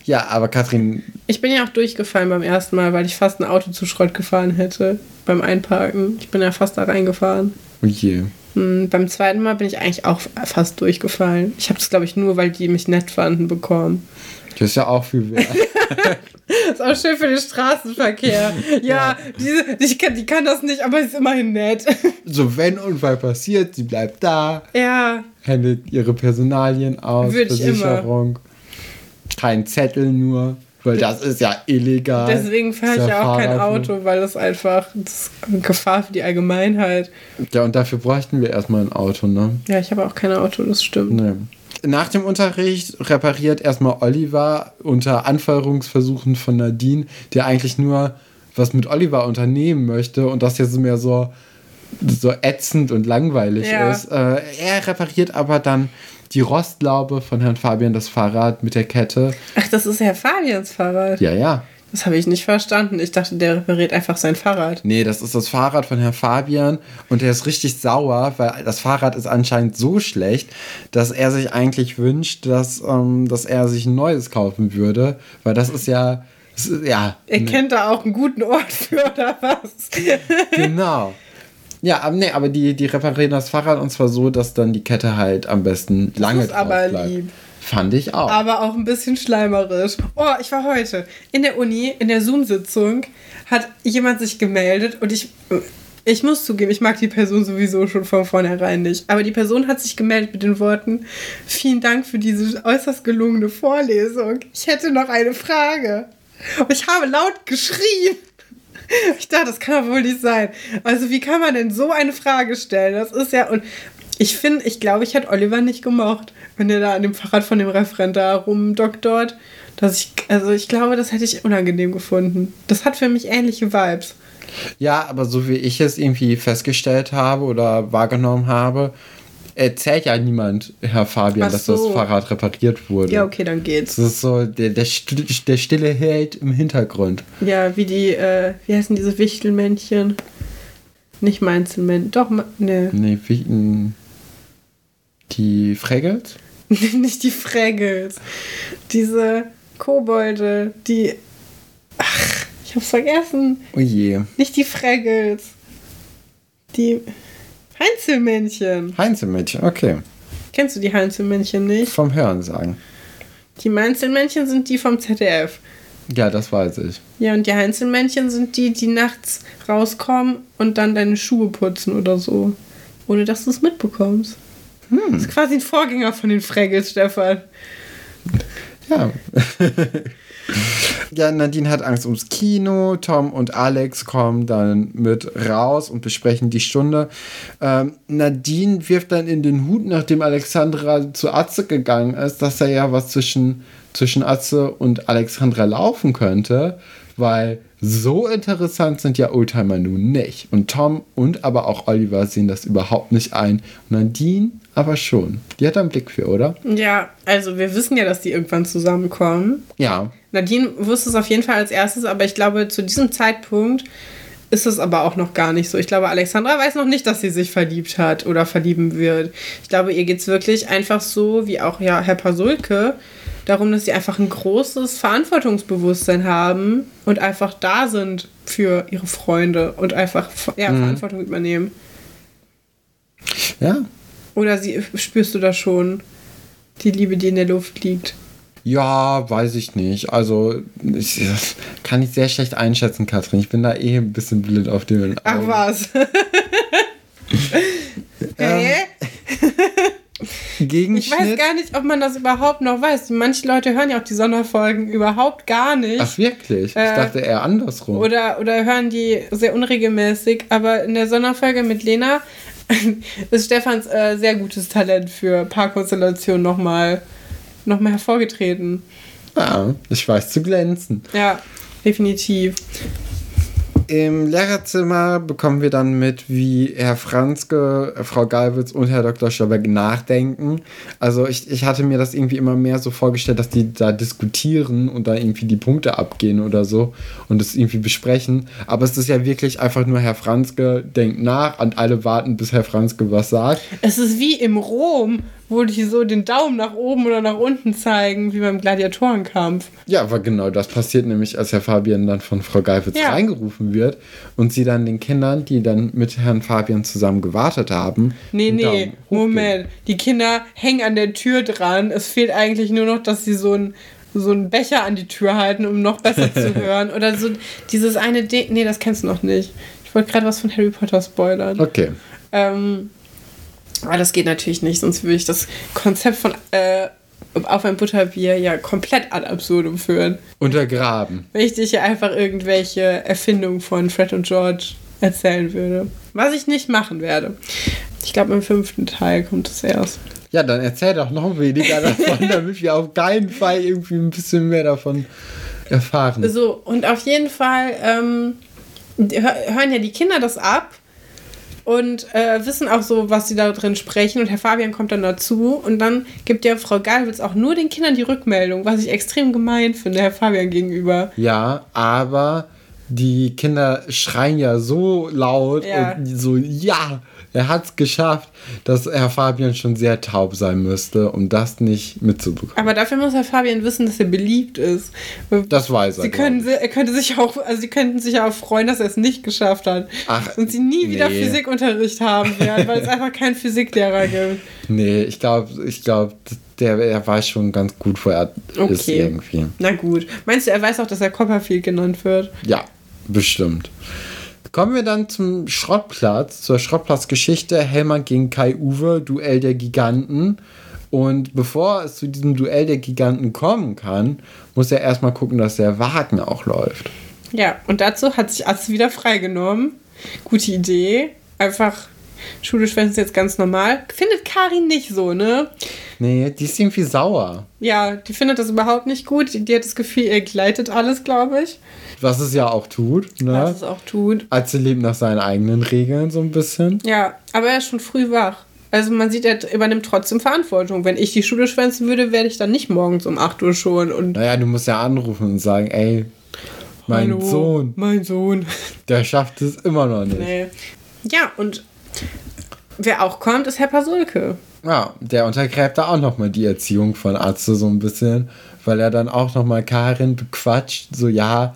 Ja, aber Katrin. Ich bin ja auch durchgefallen beim ersten Mal, weil ich fast ein Auto zu Schrott gefahren hätte beim Einparken. Ich bin ja fast da reingefahren. Oh je. Hm, beim zweiten Mal bin ich eigentlich auch fast durchgefallen. Ich habe es, glaube ich, nur, weil die mich nett fanden, bekommen. Das ist ja auch viel wert. ist auch schön für den Straßenverkehr. Ja, ja. Diese, die, kann, die kann das nicht, aber sie ist immerhin nett. So, wenn Unfall passiert, sie bleibt da. Ja. Handelt ihre Personalien aus, Würde Versicherung. Kein Zettel nur. Weil das ist ja illegal. Deswegen fahre ich ja auch kein Auto, weil das einfach das eine Gefahr für die Allgemeinheit. Ja, und dafür bräuchten wir erstmal ein Auto, ne? Ja, ich habe auch kein Auto, das stimmt. Nee nach dem Unterricht repariert erstmal Oliver unter Anfeuerungsversuchen von Nadine, der eigentlich nur was mit Oliver unternehmen möchte und das jetzt mehr so, so ätzend und langweilig ja. ist. Äh, er repariert aber dann die Rostlaube von Herrn Fabian, das Fahrrad mit der Kette. Ach, das ist Herr Fabians Fahrrad. Ja, ja. Das habe ich nicht verstanden. Ich dachte, der repariert einfach sein Fahrrad. Nee, das ist das Fahrrad von Herrn Fabian und der ist richtig sauer, weil das Fahrrad ist anscheinend so schlecht, dass er sich eigentlich wünscht, dass, ähm, dass er sich ein neues kaufen würde, weil das ist ja. Das ist, ja. Er kennt da auch einen guten Ort für, oder was? genau. Ja, aber nee, aber die, die reparieren das Fahrrad und zwar so, dass dann die Kette halt am besten lange das ist aber bleibt. lieb. Fand ich auch. Aber auch ein bisschen schleimerisch. Oh, ich war heute in der Uni, in der Zoom-Sitzung, hat jemand sich gemeldet und ich, ich muss zugeben, ich mag die Person sowieso schon von vornherein nicht. Aber die Person hat sich gemeldet mit den Worten: Vielen Dank für diese äußerst gelungene Vorlesung. Ich hätte noch eine Frage. Und ich habe laut geschrien. Ich dachte, das kann doch wohl nicht sein. Also, wie kann man denn so eine Frage stellen? Das ist ja. Und ich finde, ich glaube, ich hätte Oliver nicht gemocht wenn er da an dem Fahrrad von dem Referent da rumdoktort. Dass ich, also ich glaube, das hätte ich unangenehm gefunden. Das hat für mich ähnliche Vibes. Ja, aber so wie ich es irgendwie festgestellt habe oder wahrgenommen habe, erzählt ja niemand, Herr Fabian, so. dass das Fahrrad repariert wurde. Ja, okay, dann geht's. Das ist so der, der, der stille Held im Hintergrund. Ja, wie die, äh, wie heißen diese Wichtelmännchen? Nicht Mainzelmännchen, doch, ne. Nee, wie, die Fraggles? nicht die Fraggles. Diese Kobolde, die. Ach, ich hab's vergessen. Oh je. Nicht die Fraggles. Die Heinzelmännchen. Heinzelmännchen, okay. Kennst du die Heinzelmännchen nicht? Vom Hören sagen. Die Heinzelmännchen sind die vom ZDF. Ja, das weiß ich. Ja, und die Heinzelmännchen sind die, die nachts rauskommen und dann deine Schuhe putzen oder so. Ohne dass du es mitbekommst. Hm. Das ist quasi ein Vorgänger von den Fraggles, Stefan. Ja. ja, Nadine hat Angst ums Kino. Tom und Alex kommen dann mit raus und besprechen die Stunde. Ähm, Nadine wirft dann in den Hut, nachdem Alexandra zu Atze gegangen ist, dass da ja was zwischen, zwischen Atze und Alexandra laufen könnte, weil so interessant sind ja Oldtimer nun nicht. Und Tom und aber auch Oliver sehen das überhaupt nicht ein. Und Nadine aber schon. Die hat einen Blick für, oder? Ja, also wir wissen ja, dass die irgendwann zusammenkommen. Ja. Nadine wusste es auf jeden Fall als erstes, aber ich glaube, zu diesem Zeitpunkt ist es aber auch noch gar nicht so. Ich glaube, Alexandra weiß noch nicht, dass sie sich verliebt hat oder verlieben wird. Ich glaube, ihr geht es wirklich einfach so, wie auch ja Herr Pasulke, darum, dass sie einfach ein großes Verantwortungsbewusstsein haben und einfach da sind für ihre Freunde und einfach ja, mhm. Verantwortung übernehmen. Ja, oder sie, spürst du da schon die Liebe, die in der Luft liegt? Ja, weiß ich nicht. Also, ich, kann ich sehr schlecht einschätzen, Katrin. Ich bin da eh ein bisschen blind auf den Augen. Ach was. ähm, Gegenschnitt. Ich weiß gar nicht, ob man das überhaupt noch weiß. Manche Leute hören ja auch die Sonderfolgen überhaupt gar nicht. Ach wirklich? Ich äh, dachte eher andersrum. Oder, oder hören die sehr unregelmäßig. Aber in der Sonderfolge mit Lena ist Stefans äh, sehr gutes Talent für Paarkonstellationen nochmal noch mal hervorgetreten. Ja, ich weiß zu glänzen. Ja, definitiv. Im Lehrerzimmer bekommen wir dann mit, wie Herr Franzke, Frau Galwitz und Herr Dr. Schauberg nachdenken. Also ich, ich hatte mir das irgendwie immer mehr so vorgestellt, dass die da diskutieren und da irgendwie die Punkte abgehen oder so und das irgendwie besprechen. Aber es ist ja wirklich einfach nur Herr Franzke denkt nach und alle warten, bis Herr Franzke was sagt. Es ist wie im Rom, wo die so den Daumen nach oben oder nach unten zeigen, wie beim Gladiatorenkampf. Ja, aber genau das passiert nämlich, als Herr Fabian dann von Frau Geifitz ja. reingerufen wird und sie dann den Kindern, die dann mit Herrn Fabian zusammen gewartet haben. Nee, nee, Moment. Die Kinder hängen an der Tür dran. Es fehlt eigentlich nur noch, dass sie so ein so einen Becher an die Tür halten, um noch besser zu hören. Oder so dieses eine Ding. Nee, das kennst du noch nicht. Ich wollte gerade was von Harry Potter spoilern. Okay. Ähm, aber das geht natürlich nicht, sonst würde ich das Konzept von äh, auf ein Butterbier ja komplett ad absurdum führen. Untergraben. Wenn ich dir hier einfach irgendwelche Erfindungen von Fred und George erzählen würde. Was ich nicht machen werde. Ich glaube, im fünften Teil kommt es erst. Ja, dann erzähl doch noch weniger davon, damit wir auf keinen Fall irgendwie ein bisschen mehr davon erfahren. So, und auf jeden Fall ähm, hören ja die Kinder das ab und äh, wissen auch so, was sie da drin sprechen. Und Herr Fabian kommt dann dazu und dann gibt ja Frau Galwitz auch nur den Kindern die Rückmeldung, was ich extrem gemein finde, Herr Fabian gegenüber. Ja, aber die Kinder schreien ja so laut ja. und so, ja, er hat es geschafft, dass Herr Fabian schon sehr taub sein müsste, um das nicht mitzubekommen. Aber dafür muss Herr Fabian wissen, dass er beliebt ist. Das weiß er. Sie können, er könnte sich auch, also sie könnten sich auch freuen, dass er es nicht geschafft hat. Ach, und sie nie nee. wieder Physikunterricht haben werden, weil es einfach keinen Physiklehrer gibt. Nee, ich glaube, ich glaube, der, er weiß schon ganz gut, wo er okay. ist irgendwie. Na gut. Meinst du, er weiß auch, dass er Copperfield genannt wird? Ja, bestimmt. Kommen wir dann zum Schrottplatz, zur Schrottplatzgeschichte. Hellmann gegen Kai Uwe, Duell der Giganten. Und bevor es zu diesem Duell der Giganten kommen kann, muss er erstmal gucken, dass der Wagen auch läuft. Ja, und dazu hat sich Atze wieder freigenommen. Gute Idee. Einfach Schule schwänzen jetzt ganz normal. Findet Karin nicht so, ne? Nee, die ist irgendwie sauer. Ja, die findet das überhaupt nicht gut. Die, die hat das Gefühl, ihr gleitet alles, glaube ich. Was es ja auch tut. Ne? Was es auch tut. Sie lebt nach seinen eigenen Regeln so ein bisschen. Ja, aber er ist schon früh wach. Also man sieht, er übernimmt trotzdem Verantwortung. Wenn ich die Schule schwänzen würde, werde ich dann nicht morgens um 8 Uhr schon. Und naja, du musst ja anrufen und sagen, ey, mein Hallo, Sohn. Mein Sohn. Der schafft es immer noch nicht. Nee. Ja, und wer auch kommt, ist Herr Pasulke. Ja, der untergräbt da auch nochmal die Erziehung von Atze so ein bisschen, weil er dann auch nochmal Karin bequatscht, so ja,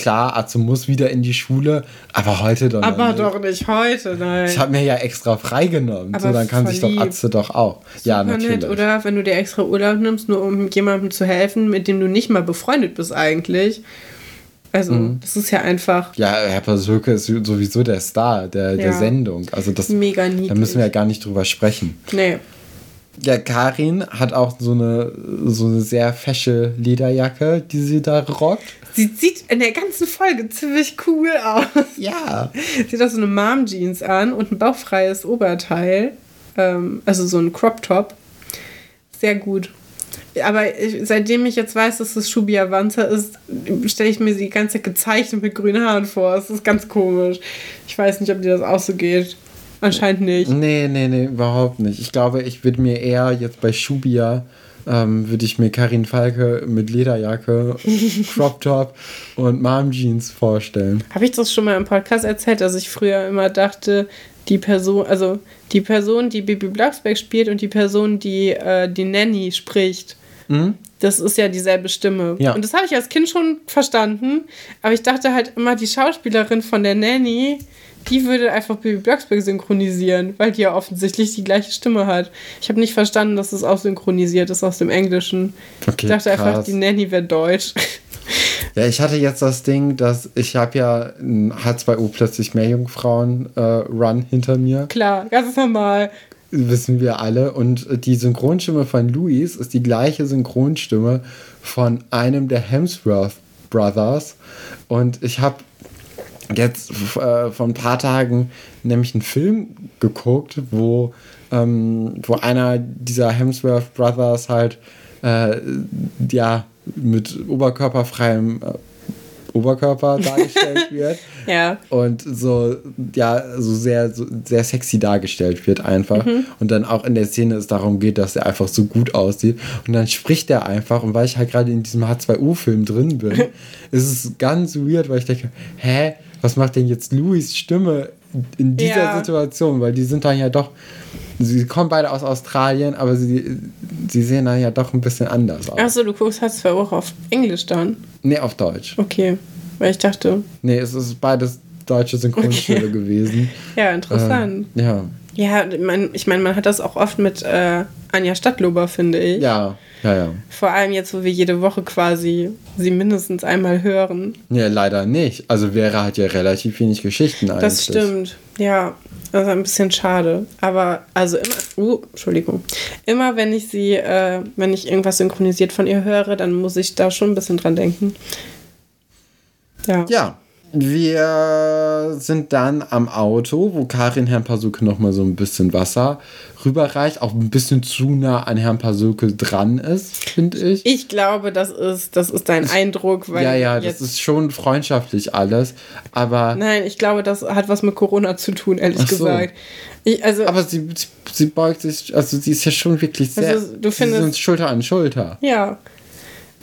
klar, Atze muss wieder in die Schule, aber heute doch aber nicht. Aber doch nicht heute, nein. Ich habe mir ja extra freigenommen, aber so dann kann sich doch Atze doch auch. Super ja, natürlich. Nett, oder wenn du dir extra Urlaub nimmst, nur um jemandem zu helfen, mit dem du nicht mal befreundet bist eigentlich. Also, mhm. das ist ja einfach. Ja, Herr Pasulke ist sowieso der Star der, ja. der Sendung. Also, das. Mega niedlich. Da müssen wir ja gar nicht drüber sprechen. Nee. Ja, Karin hat auch so eine, so eine sehr fesche Lederjacke, die sie da rockt. Sie sieht in der ganzen Folge ziemlich cool aus. Ja. Sie hat auch so eine Mom-Jeans an und ein bauchfreies Oberteil. Ähm, also so ein Crop-Top. Sehr gut. Aber ich, seitdem ich jetzt weiß, dass es Shubi Avanza ist, stelle ich mir sie die ganze Zeit gezeichnet mit grünen Haaren vor. Das ist ganz komisch. Ich weiß nicht, ob dir das auch so geht. Anscheinend nicht. Nee, nee, nee, überhaupt nicht. Ich glaube, ich würde mir eher jetzt bei Shubia ähm, würde ich mir Karin Falke mit Lederjacke, Crop Top und Mom Jeans vorstellen. Habe ich das schon mal im Podcast erzählt, dass ich früher immer dachte, die Person, also die Person, die Bibi Blocksberg spielt und die Person, die äh, die Nanny spricht, mhm. Das ist ja dieselbe Stimme. Ja. Und das habe ich als Kind schon verstanden, aber ich dachte halt immer, die Schauspielerin von der Nanny die würde einfach Bibi Blocksberg synchronisieren, weil die ja offensichtlich die gleiche Stimme hat. Ich habe nicht verstanden, dass es auch synchronisiert ist aus dem Englischen. Okay, ich dachte krass. einfach, die Nanny wäre deutsch. Ja, ich hatte jetzt das Ding, dass ich habe ja ein H2O plötzlich mehr Jungfrauen äh, Run hinter mir. Klar, ganz normal. Wissen wir alle. Und die Synchronstimme von Louis ist die gleiche Synchronstimme von einem der Hemsworth Brothers. Und ich habe jetzt äh, vor ein paar Tagen nämlich einen Film geguckt, wo, ähm, wo einer dieser Hemsworth Brothers halt äh, ja mit oberkörperfreiem äh, Oberkörper dargestellt wird. ja. Und so, ja, so sehr, so sehr sexy dargestellt wird einfach. Mhm. Und dann auch in der Szene es darum geht, dass er einfach so gut aussieht. Und dann spricht er einfach. Und weil ich halt gerade in diesem H2U-Film drin bin, ist es ganz weird, weil ich denke, hä? was macht denn jetzt Louis Stimme in dieser ja. Situation? Weil die sind dann ja doch, sie kommen beide aus Australien, aber sie, sie sehen dann ja doch ein bisschen anders aus. Achso, du guckst halt zwar auch auf Englisch dann? Nee, auf Deutsch. Okay, weil ich dachte. Nee, es ist beides deutsche Synchronstimme okay. gewesen. Ja, interessant. Ähm, ja. Ja, man, ich meine, man hat das auch oft mit äh, Anja Stadtlober, finde ich. Ja. Ja, ja. Vor allem jetzt, wo wir jede Woche quasi sie mindestens einmal hören. Ja, leider nicht. Also Vera hat ja relativ wenig Geschichten eigentlich. Das stimmt. Ja, das ist ein bisschen schade. Aber also immer, uh, Entschuldigung. Immer wenn ich sie, äh, wenn ich irgendwas synchronisiert von ihr höre, dann muss ich da schon ein bisschen dran denken. Ja. Ja. Wir sind dann am Auto, wo Karin Herrn Pasuke noch mal so ein bisschen Wasser rüberreicht, auch ein bisschen zu nah an Herrn Pasuke dran ist, finde ich. Ich glaube, das ist, das ist dein Eindruck. Weil ja, ja, das ist schon freundschaftlich alles, aber... Nein, ich glaube, das hat was mit Corona zu tun, ehrlich so. gesagt. Ich, also, aber sie, sie, sie, beugt sich, also sie ist ja schon wirklich sehr... Also, du findest, sie sind Schulter an Schulter. Ja,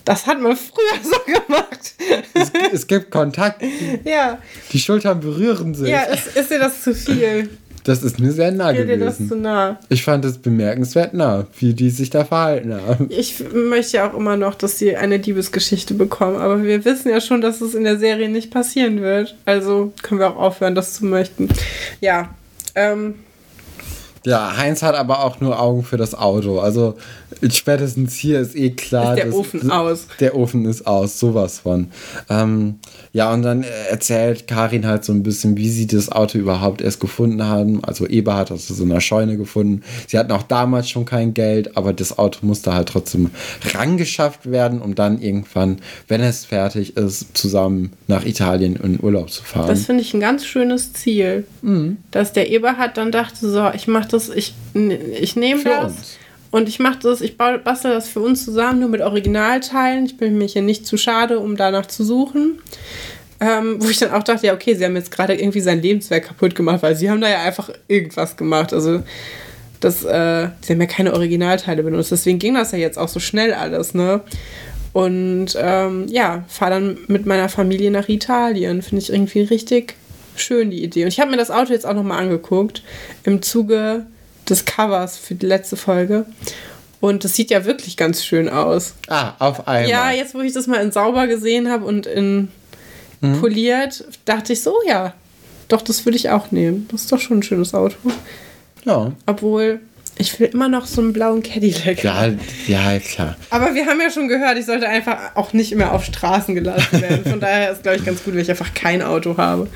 das hat man früher so gemacht. Es, es gibt Kontakt. Ja. Die Schultern berühren sich. Ja, ist, ist dir das zu viel? Das ist mir sehr nah gewesen. Dir das zu nah? Ich fand es bemerkenswert nah, wie die sich da verhalten haben. Ich möchte ja auch immer noch, dass sie eine Liebesgeschichte bekommen, aber wir wissen ja schon, dass es in der Serie nicht passieren wird. Also können wir auch aufhören, das zu möchten. Ja, ähm, ja, Heinz hat aber auch nur Augen für das Auto. Also spätestens hier ist eh klar. Ist der Ofen aus. Der Ofen ist aus, sowas von. Ähm, ja, und dann erzählt Karin halt so ein bisschen, wie sie das Auto überhaupt erst gefunden haben. Also Eberhard hat es in einer Scheune gefunden. Sie hatten auch damals schon kein Geld, aber das Auto musste halt trotzdem rangeschafft werden, um dann irgendwann, wenn es fertig ist, zusammen nach Italien in Urlaub zu fahren. Das finde ich ein ganz schönes Ziel. Mhm. Dass der Eberhard dann dachte, so, ich mache das das, ich, ich nehme das uns. und ich mache das, ich bastel das für uns zusammen, nur mit Originalteilen. Ich bin mir hier nicht zu schade, um danach zu suchen. Ähm, wo ich dann auch dachte, ja, okay, sie haben jetzt gerade irgendwie sein Lebenswerk kaputt gemacht, weil sie haben da ja einfach irgendwas gemacht. Also, das, äh, sie haben ja keine Originalteile benutzt. Deswegen ging das ja jetzt auch so schnell alles, ne? Und ähm, ja, fahre dann mit meiner Familie nach Italien. Finde ich irgendwie richtig schön, die Idee. Und ich habe mir das Auto jetzt auch nochmal angeguckt im Zuge des Covers für die letzte Folge. Und das sieht ja wirklich ganz schön aus. Ah, auf einmal. Ja, jetzt wo ich das mal in sauber gesehen habe und in mhm. poliert, dachte ich so, ja, doch, das würde ich auch nehmen. Das ist doch schon ein schönes Auto. Ja. Obwohl, ich will immer noch so einen blauen Cadillac. Ja, ja, klar. Aber wir haben ja schon gehört, ich sollte einfach auch nicht mehr auf Straßen gelassen werden. Von daher ist, glaube ich, ganz gut, wenn ich einfach kein Auto habe.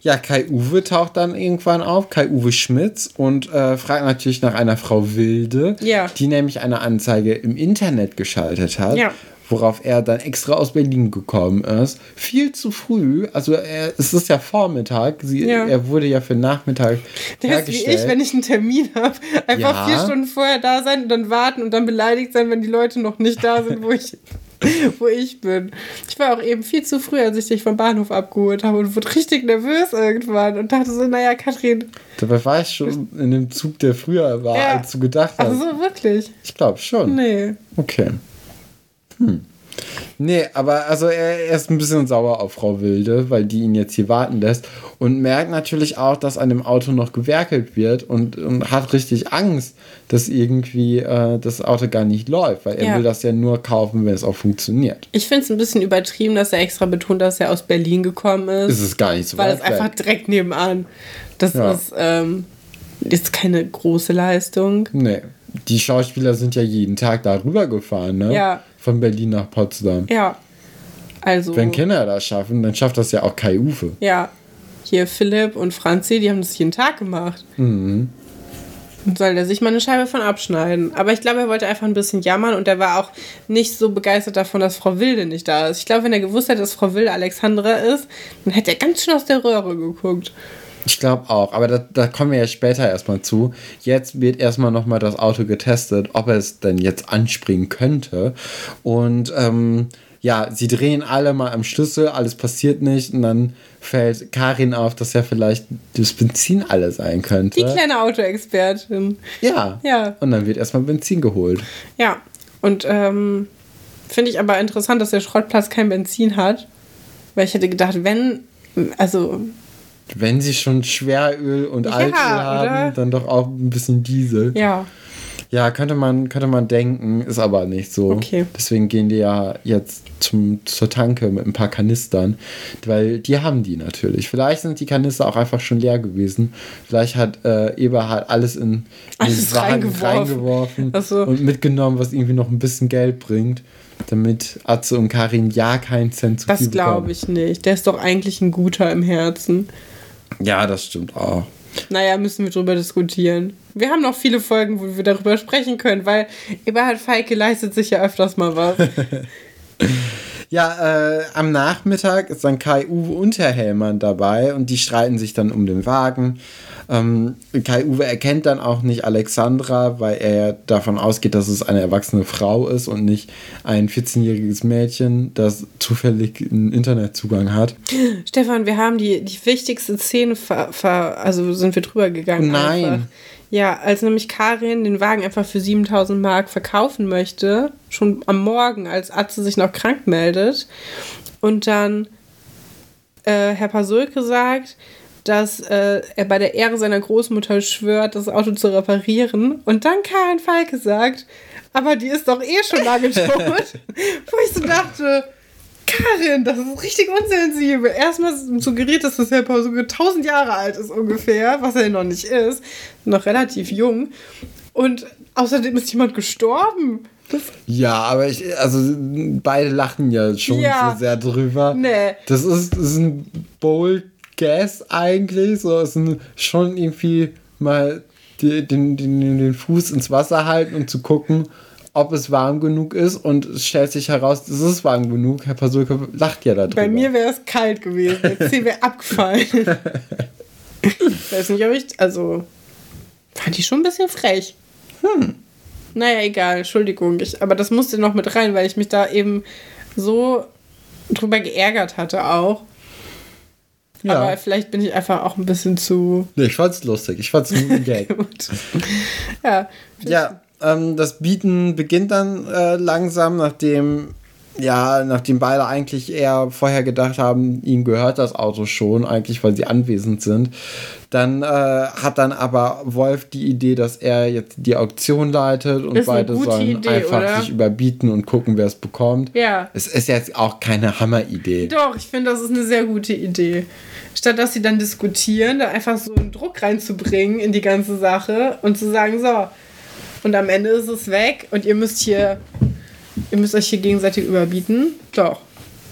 Ja, Kai-Uwe taucht dann irgendwann auf, Kai-Uwe Schmitz, und äh, fragt natürlich nach einer Frau Wilde, ja. die nämlich eine Anzeige im Internet geschaltet hat. Ja worauf er dann extra aus Berlin gekommen ist. Viel zu früh, also er, es ist ja Vormittag, sie, ja. er wurde ja für Nachmittag Der ist wie ich, wenn ich einen Termin habe, einfach ja. vier Stunden vorher da sein und dann warten und dann beleidigt sein, wenn die Leute noch nicht da sind, wo ich wo ich bin. Ich war auch eben viel zu früh, als ich dich vom Bahnhof abgeholt habe und wurde richtig nervös irgendwann und dachte so, naja, Katrin. Dabei war ich schon in dem Zug, der früher war, ja. als du gedacht hast. Also so wirklich? Ich glaube schon. Nee. Okay. Hm. Nee, aber also er, er, ist ein bisschen sauer auf Frau Wilde, weil die ihn jetzt hier warten lässt und merkt natürlich auch, dass an dem Auto noch gewerkelt wird und, und hat richtig Angst, dass irgendwie äh, das Auto gar nicht läuft, weil er ja. will das ja nur kaufen, wenn es auch funktioniert. Ich finde es ein bisschen übertrieben, dass er extra betont, dass er aus Berlin gekommen ist. Ist es gar nicht so Weil es einfach direkt nebenan. Das ja. ist, ähm, ist keine große Leistung. Nee. Die Schauspieler sind ja jeden Tag da rübergefahren, ne? Ja von Berlin nach Potsdam. Ja. Also. Wenn Kinder das schaffen, dann schafft das ja auch Kai Uwe. Ja. Hier Philipp und Franzi, die haben das jeden Tag gemacht. Mhm. Und soll der sich mal eine Scheibe von abschneiden. Aber ich glaube, er wollte einfach ein bisschen jammern und er war auch nicht so begeistert davon, dass Frau Wilde nicht da ist. Ich glaube, wenn er gewusst hätte, dass Frau Wilde Alexandra ist, dann hätte er ganz schön aus der Röhre geguckt. Ich glaube auch, aber da, da, kommen wir ja später erstmal zu. Jetzt wird erstmal nochmal das Auto getestet, ob es denn jetzt anspringen könnte. Und ähm, ja, sie drehen alle mal am Schlüssel, alles passiert nicht und dann fällt Karin auf, dass ja vielleicht das Benzin alle sein könnte. Die kleine Autoexpertin. Ja. Ja. Und dann wird erstmal Benzin geholt. Ja. Und ähm, finde ich aber interessant, dass der Schrottplatz kein Benzin hat. Weil ich hätte gedacht, wenn, also wenn sie schon Schweröl und ja, Altöl haben, oder? dann doch auch ein bisschen Diesel. Ja. Ja, könnte man, könnte man denken, ist aber nicht so. Okay. Deswegen gehen die ja jetzt zum, zur Tanke mit ein paar Kanistern, weil die haben die natürlich. Vielleicht sind die Kanister auch einfach schon leer gewesen. Vielleicht hat äh, Eberhard alles in, alles den reingeworfen, reingeworfen so. und mitgenommen, was irgendwie noch ein bisschen Geld bringt damit Atze und Karin ja keinen Cent zu das viel bekommen. Das glaube ich nicht. Der ist doch eigentlich ein guter im Herzen. Ja, das stimmt auch. Naja, müssen wir drüber diskutieren. Wir haben noch viele Folgen, wo wir darüber sprechen können, weil Eberhard Feike leistet sich ja öfters mal was. Ja, äh, am Nachmittag ist dann Kai-Uwe und Herr Hellmann dabei und die streiten sich dann um den Wagen. Ähm, Kai-Uwe erkennt dann auch nicht Alexandra, weil er davon ausgeht, dass es eine erwachsene Frau ist und nicht ein 14-jähriges Mädchen, das zufällig einen Internetzugang hat. Stefan, wir haben die, die wichtigste Szene, ver, ver, also sind wir drüber gegangen. Nein. Einfach. Ja, als nämlich Karin den Wagen einfach für 7000 Mark verkaufen möchte, schon am Morgen, als Atze sich noch krank meldet. Und dann äh, Herr Pasulke sagt, dass äh, er bei der Ehre seiner Großmutter schwört, das Auto zu reparieren. Und dann Karin Falke sagt, aber die ist doch eh schon lange tot. Wo ich so dachte, Karin, das ist richtig unsensibel. Erstmal suggeriert, dass das Herr Paul sogar 1000 Jahre alt ist ungefähr, was er noch nicht ist. Noch relativ jung. Und außerdem ist jemand gestorben. Das ja, aber ich, also beide lachen ja schon ja. so sehr drüber. Nee. Das ist, das ist ein bold Guess eigentlich. So, ist schon irgendwie mal die, den, den, den Fuß ins Wasser halten und zu gucken, ob es warm genug ist und es stellt sich heraus, es ist warm genug. Herr Pasulke lacht ja darüber. Bei mir wäre es kalt gewesen. Der Zeh wäre abgefallen. ich weiß nicht, ob ich. Also. Fand ich schon ein bisschen frech. Hm. Naja, egal, Entschuldigung. Ich, aber das musste noch mit rein, weil ich mich da eben so drüber geärgert hatte auch. Ja. Aber vielleicht bin ich einfach auch ein bisschen zu. Nee, ich fand's lustig. Ich fand's ein Gag. ja. Ja, ähm, das Bieten beginnt dann äh, langsam, nachdem ja, nachdem beide eigentlich eher vorher gedacht haben, ihnen gehört das Auto schon, eigentlich, weil sie anwesend sind. Dann äh, hat dann aber Wolf die Idee, dass er jetzt die Auktion leitet und beide sollen Idee, einfach oder? sich überbieten und gucken, wer es bekommt. Ja. Es ist jetzt auch keine Hammeridee. Doch, ich finde, das ist eine sehr gute Idee. Statt dass sie dann diskutieren, da einfach so einen Druck reinzubringen in die ganze Sache und zu sagen, so, und am Ende ist es weg und ihr müsst hier, ihr müsst euch hier gegenseitig überbieten. Doch.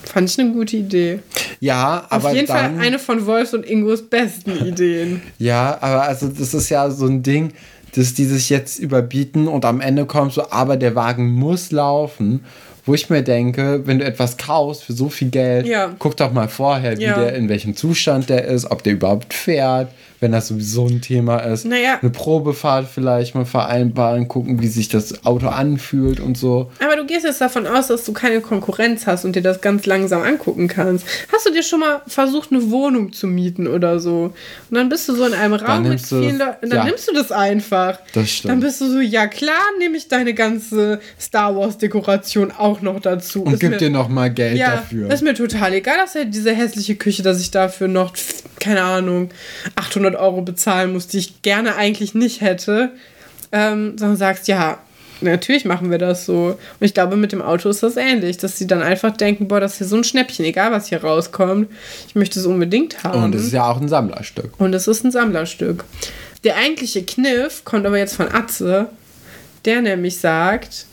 Fand ich eine gute Idee. Ja, aber. Auf jeden dann, Fall eine von Wolfs und Ingos besten Ideen. Ja, aber also das ist ja so ein Ding, dass die sich jetzt überbieten und am Ende kommt so, aber der Wagen muss laufen wo ich mir denke, wenn du etwas kaufst für so viel Geld, ja. guck doch mal vorher, wie ja. der, in welchem Zustand der ist, ob der überhaupt fährt, wenn das sowieso ein Thema ist. Naja. Eine Probefahrt vielleicht mal vereinbaren, gucken, wie sich das Auto anfühlt und so. Aber du gehst jetzt davon aus, dass du keine Konkurrenz hast und dir das ganz langsam angucken kannst. Hast du dir schon mal versucht, eine Wohnung zu mieten oder so? Und dann bist du so in einem Raum mit vielen Leuten. Dann ja. nimmst du das einfach. Das stimmt. Dann bist du so, ja klar, nehme ich deine ganze Star Wars-Dekoration auch noch dazu. Und ist gib mir, dir noch mal Geld ja, dafür. Ist mir total egal, dass er diese hässliche Küche, dass ich dafür noch, keine Ahnung, 800 500 Euro bezahlen muss, die ich gerne eigentlich nicht hätte, ähm, sondern sagst, ja, natürlich machen wir das so. Und ich glaube, mit dem Auto ist das ähnlich, dass sie dann einfach denken, boah, das ist hier so ein Schnäppchen, egal was hier rauskommt. Ich möchte es unbedingt haben. Und es ist ja auch ein Sammlerstück. Und es ist ein Sammlerstück. Der eigentliche Kniff kommt aber jetzt von Atze, der nämlich sagt,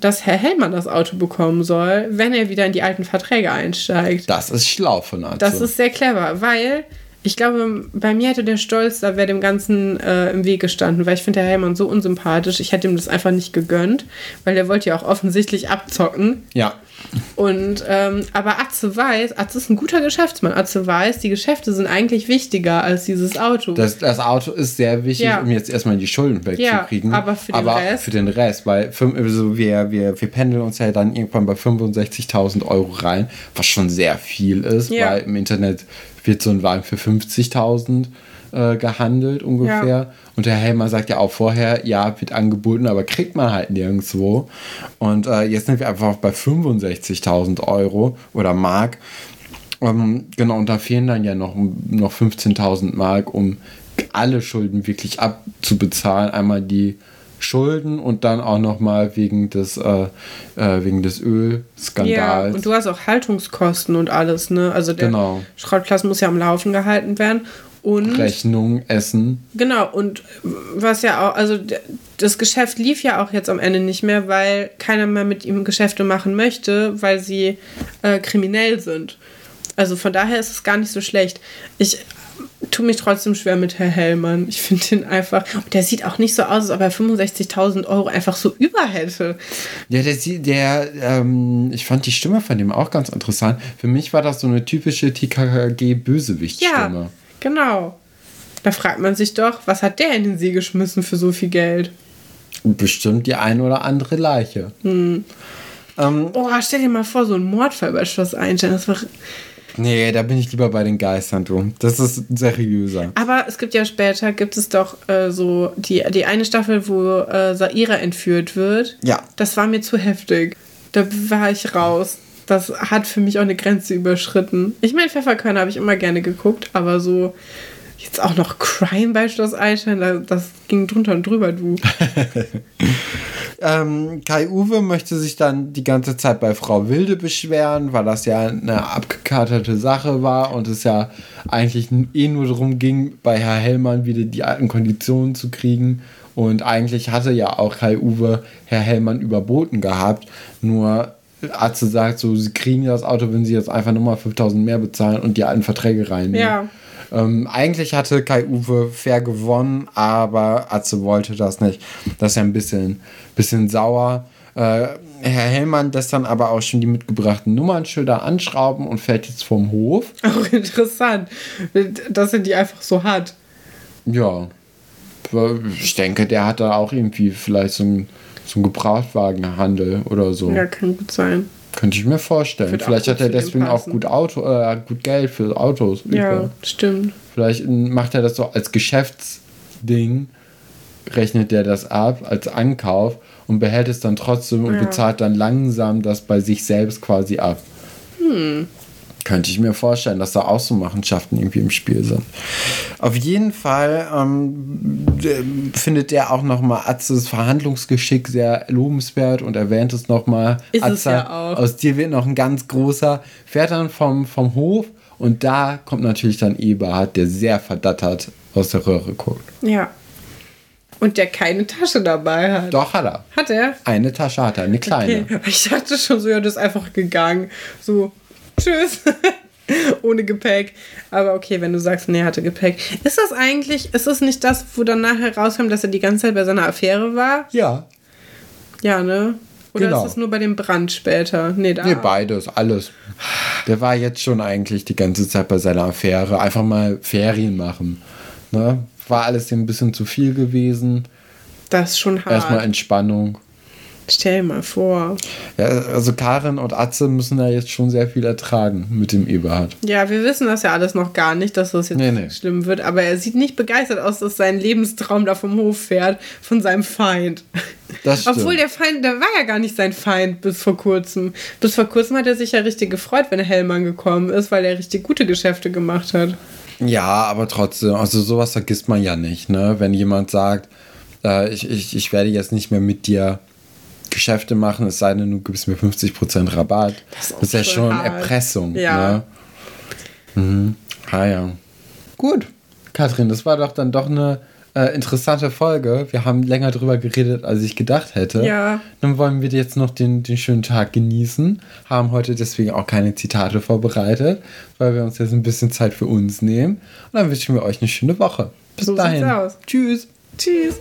dass Herr Hellmann das Auto bekommen soll, wenn er wieder in die alten Verträge einsteigt. Das ist schlau von Atze. Das ist sehr clever, weil ich glaube, bei mir hätte der Stolz, da wäre dem Ganzen äh, im Weg gestanden, weil ich finde der Helmand so unsympathisch. Ich hätte ihm das einfach nicht gegönnt, weil der wollte ja auch offensichtlich abzocken. Ja. Und, ähm, aber Atze weiß, Atze ist ein guter Geschäftsmann. Atze weiß, die Geschäfte sind eigentlich wichtiger als dieses Auto. Das, das Auto ist sehr wichtig, ja. um jetzt erstmal die Schulden wegzukriegen. Ja, aber für den aber Rest. für den Rest, weil also wir, wir, wir pendeln uns ja dann irgendwann bei 65.000 Euro rein, was schon sehr viel ist, ja. weil im Internet wird so ein Wagen für 50.000 äh, gehandelt ungefähr. Ja. Und der Helmer sagt ja auch vorher, ja, wird angeboten, aber kriegt man halt nirgendwo. Und äh, jetzt sind wir einfach bei 65.000 Euro oder Mark. Ähm, genau, und da fehlen dann ja noch, noch 15.000 Mark, um alle Schulden wirklich abzubezahlen. Einmal die Schulden und dann auch nochmal wegen des, äh, äh, wegen des Ölskandals. Ja, und du hast auch Haltungskosten und alles, ne? Also der genau. Schrottplatz muss ja am Laufen gehalten werden. Und Rechnung, Essen. Genau, und was ja auch, also das Geschäft lief ja auch jetzt am Ende nicht mehr, weil keiner mehr mit ihm Geschäfte machen möchte, weil sie äh, kriminell sind. Also von daher ist es gar nicht so schlecht. Ich tue mich trotzdem schwer mit Herr Hellmann. Ich finde ihn einfach. Der sieht auch nicht so aus, als ob er 65.000 Euro einfach so über hätte. Ja, der sieht, der, ähm, ich fand die Stimme von dem auch ganz interessant. Für mich war das so eine typische TKKG-Bösewicht-Stimme. Ja, genau. Da fragt man sich doch, was hat der in den See geschmissen für so viel Geld? Bestimmt die eine oder andere Leiche. Hm. Ähm, oh, stell dir mal vor, so ein Mordfall bei Schloss Einstein. Das war Nee, da bin ich lieber bei den Geistern, du. Das ist seriöser. Aber es gibt ja später, gibt es doch äh, so die, die eine Staffel, wo äh, Saira entführt wird. Ja. Das war mir zu heftig. Da war ich raus. Das hat für mich auch eine Grenze überschritten. Ich meine, Pfefferkörner habe ich immer gerne geguckt, aber so jetzt auch noch Crime bei Schloss Einstein, das ging drunter und drüber, du. Ähm, Kai Uwe möchte sich dann die ganze Zeit bei Frau Wilde beschweren, weil das ja eine abgekaterte Sache war und es ja eigentlich eh nur darum ging, bei Herr Hellmann wieder die alten Konditionen zu kriegen. Und eigentlich hatte ja auch Kai Uwe Herr Hellmann überboten gehabt. Nur Atze sagt so, sie kriegen das Auto, wenn sie jetzt einfach nochmal 5000 mehr bezahlen und die alten Verträge reinnehmen. Ja. Ähm, eigentlich hatte Kai Uwe fair gewonnen, aber Atze wollte das nicht. Das ist ja ein bisschen, bisschen sauer. Äh, Herr Hellmann lässt dann aber auch schon die mitgebrachten Nummernschilder anschrauben und fährt jetzt vom Hof. Auch interessant, dass er die einfach so hat. Ja. Ich denke, der hat da auch irgendwie vielleicht so einen, so einen Gebrauchtwagenhandel oder so. Ja, kann gut sein. Könnte ich mir vorstellen. Vielleicht hat er deswegen auch gut Auto, äh, gut Geld für Autos. Ja, über. stimmt. Vielleicht macht er das so als Geschäftsding, rechnet er das ab als Ankauf und behält es dann trotzdem und ja. bezahlt dann langsam das bei sich selbst quasi ab. Hm könnte ich mir vorstellen, dass da auch so Machenschaften irgendwie im Spiel sind. Auf jeden Fall ähm, findet er auch nochmal Atzes Verhandlungsgeschick sehr lobenswert und erwähnt es nochmal. Atze, ja aus dir wird noch ein ganz großer, fährt dann vom, vom Hof und da kommt natürlich dann Eberhard, der sehr verdattert aus der Röhre guckt. Ja. Und der keine Tasche dabei hat. Doch, hat er. Hat er? Eine Tasche hat er, eine kleine. Okay. Ich dachte schon so, ja, das ist einfach gegangen. So, Tschüss. Ohne Gepäck. Aber okay, wenn du sagst, nee, er hatte Gepäck. Ist das eigentlich, ist das nicht das, wo dann nachher rauskam, dass er die ganze Zeit bei seiner Affäre war? Ja. Ja, ne? Oder genau. ist das nur bei dem Brand später? Nee, da. Nee, beides, alles. Der war jetzt schon eigentlich die ganze Zeit bei seiner Affäre. Einfach mal Ferien machen. Ne? War alles ein bisschen zu viel gewesen. Das ist schon hart. Erstmal Entspannung. Stell mal vor. Ja, also Karin und Atze müssen da jetzt schon sehr viel ertragen mit dem Eberhard. Ja, wir wissen das ja alles noch gar nicht, dass das jetzt nee, nee. schlimm wird, aber er sieht nicht begeistert aus, dass sein Lebenstraum da vom Hof fährt von seinem Feind. Das stimmt. Obwohl der Feind, der war ja gar nicht sein Feind bis vor kurzem. Bis vor kurzem hat er sich ja richtig gefreut, wenn Hellmann gekommen ist, weil er richtig gute Geschäfte gemacht hat. Ja, aber trotzdem, also sowas vergisst man ja nicht, ne? Wenn jemand sagt, äh, ich, ich, ich werde jetzt nicht mehr mit dir Geschäfte machen, es sei denn, du gibst mir 50% Rabatt. Das ist, das ist ja schon hart. Erpressung. Ja. Ne? Mhm. Ah ja. Gut. Kathrin, das war doch dann doch eine äh, interessante Folge. Wir haben länger drüber geredet, als ich gedacht hätte. Ja. Dann wollen wir jetzt noch den, den schönen Tag genießen. Haben heute deswegen auch keine Zitate vorbereitet, weil wir uns jetzt ein bisschen Zeit für uns nehmen. Und dann wünschen wir euch eine schöne Woche. Bis so dahin. Tschüss. Tschüss.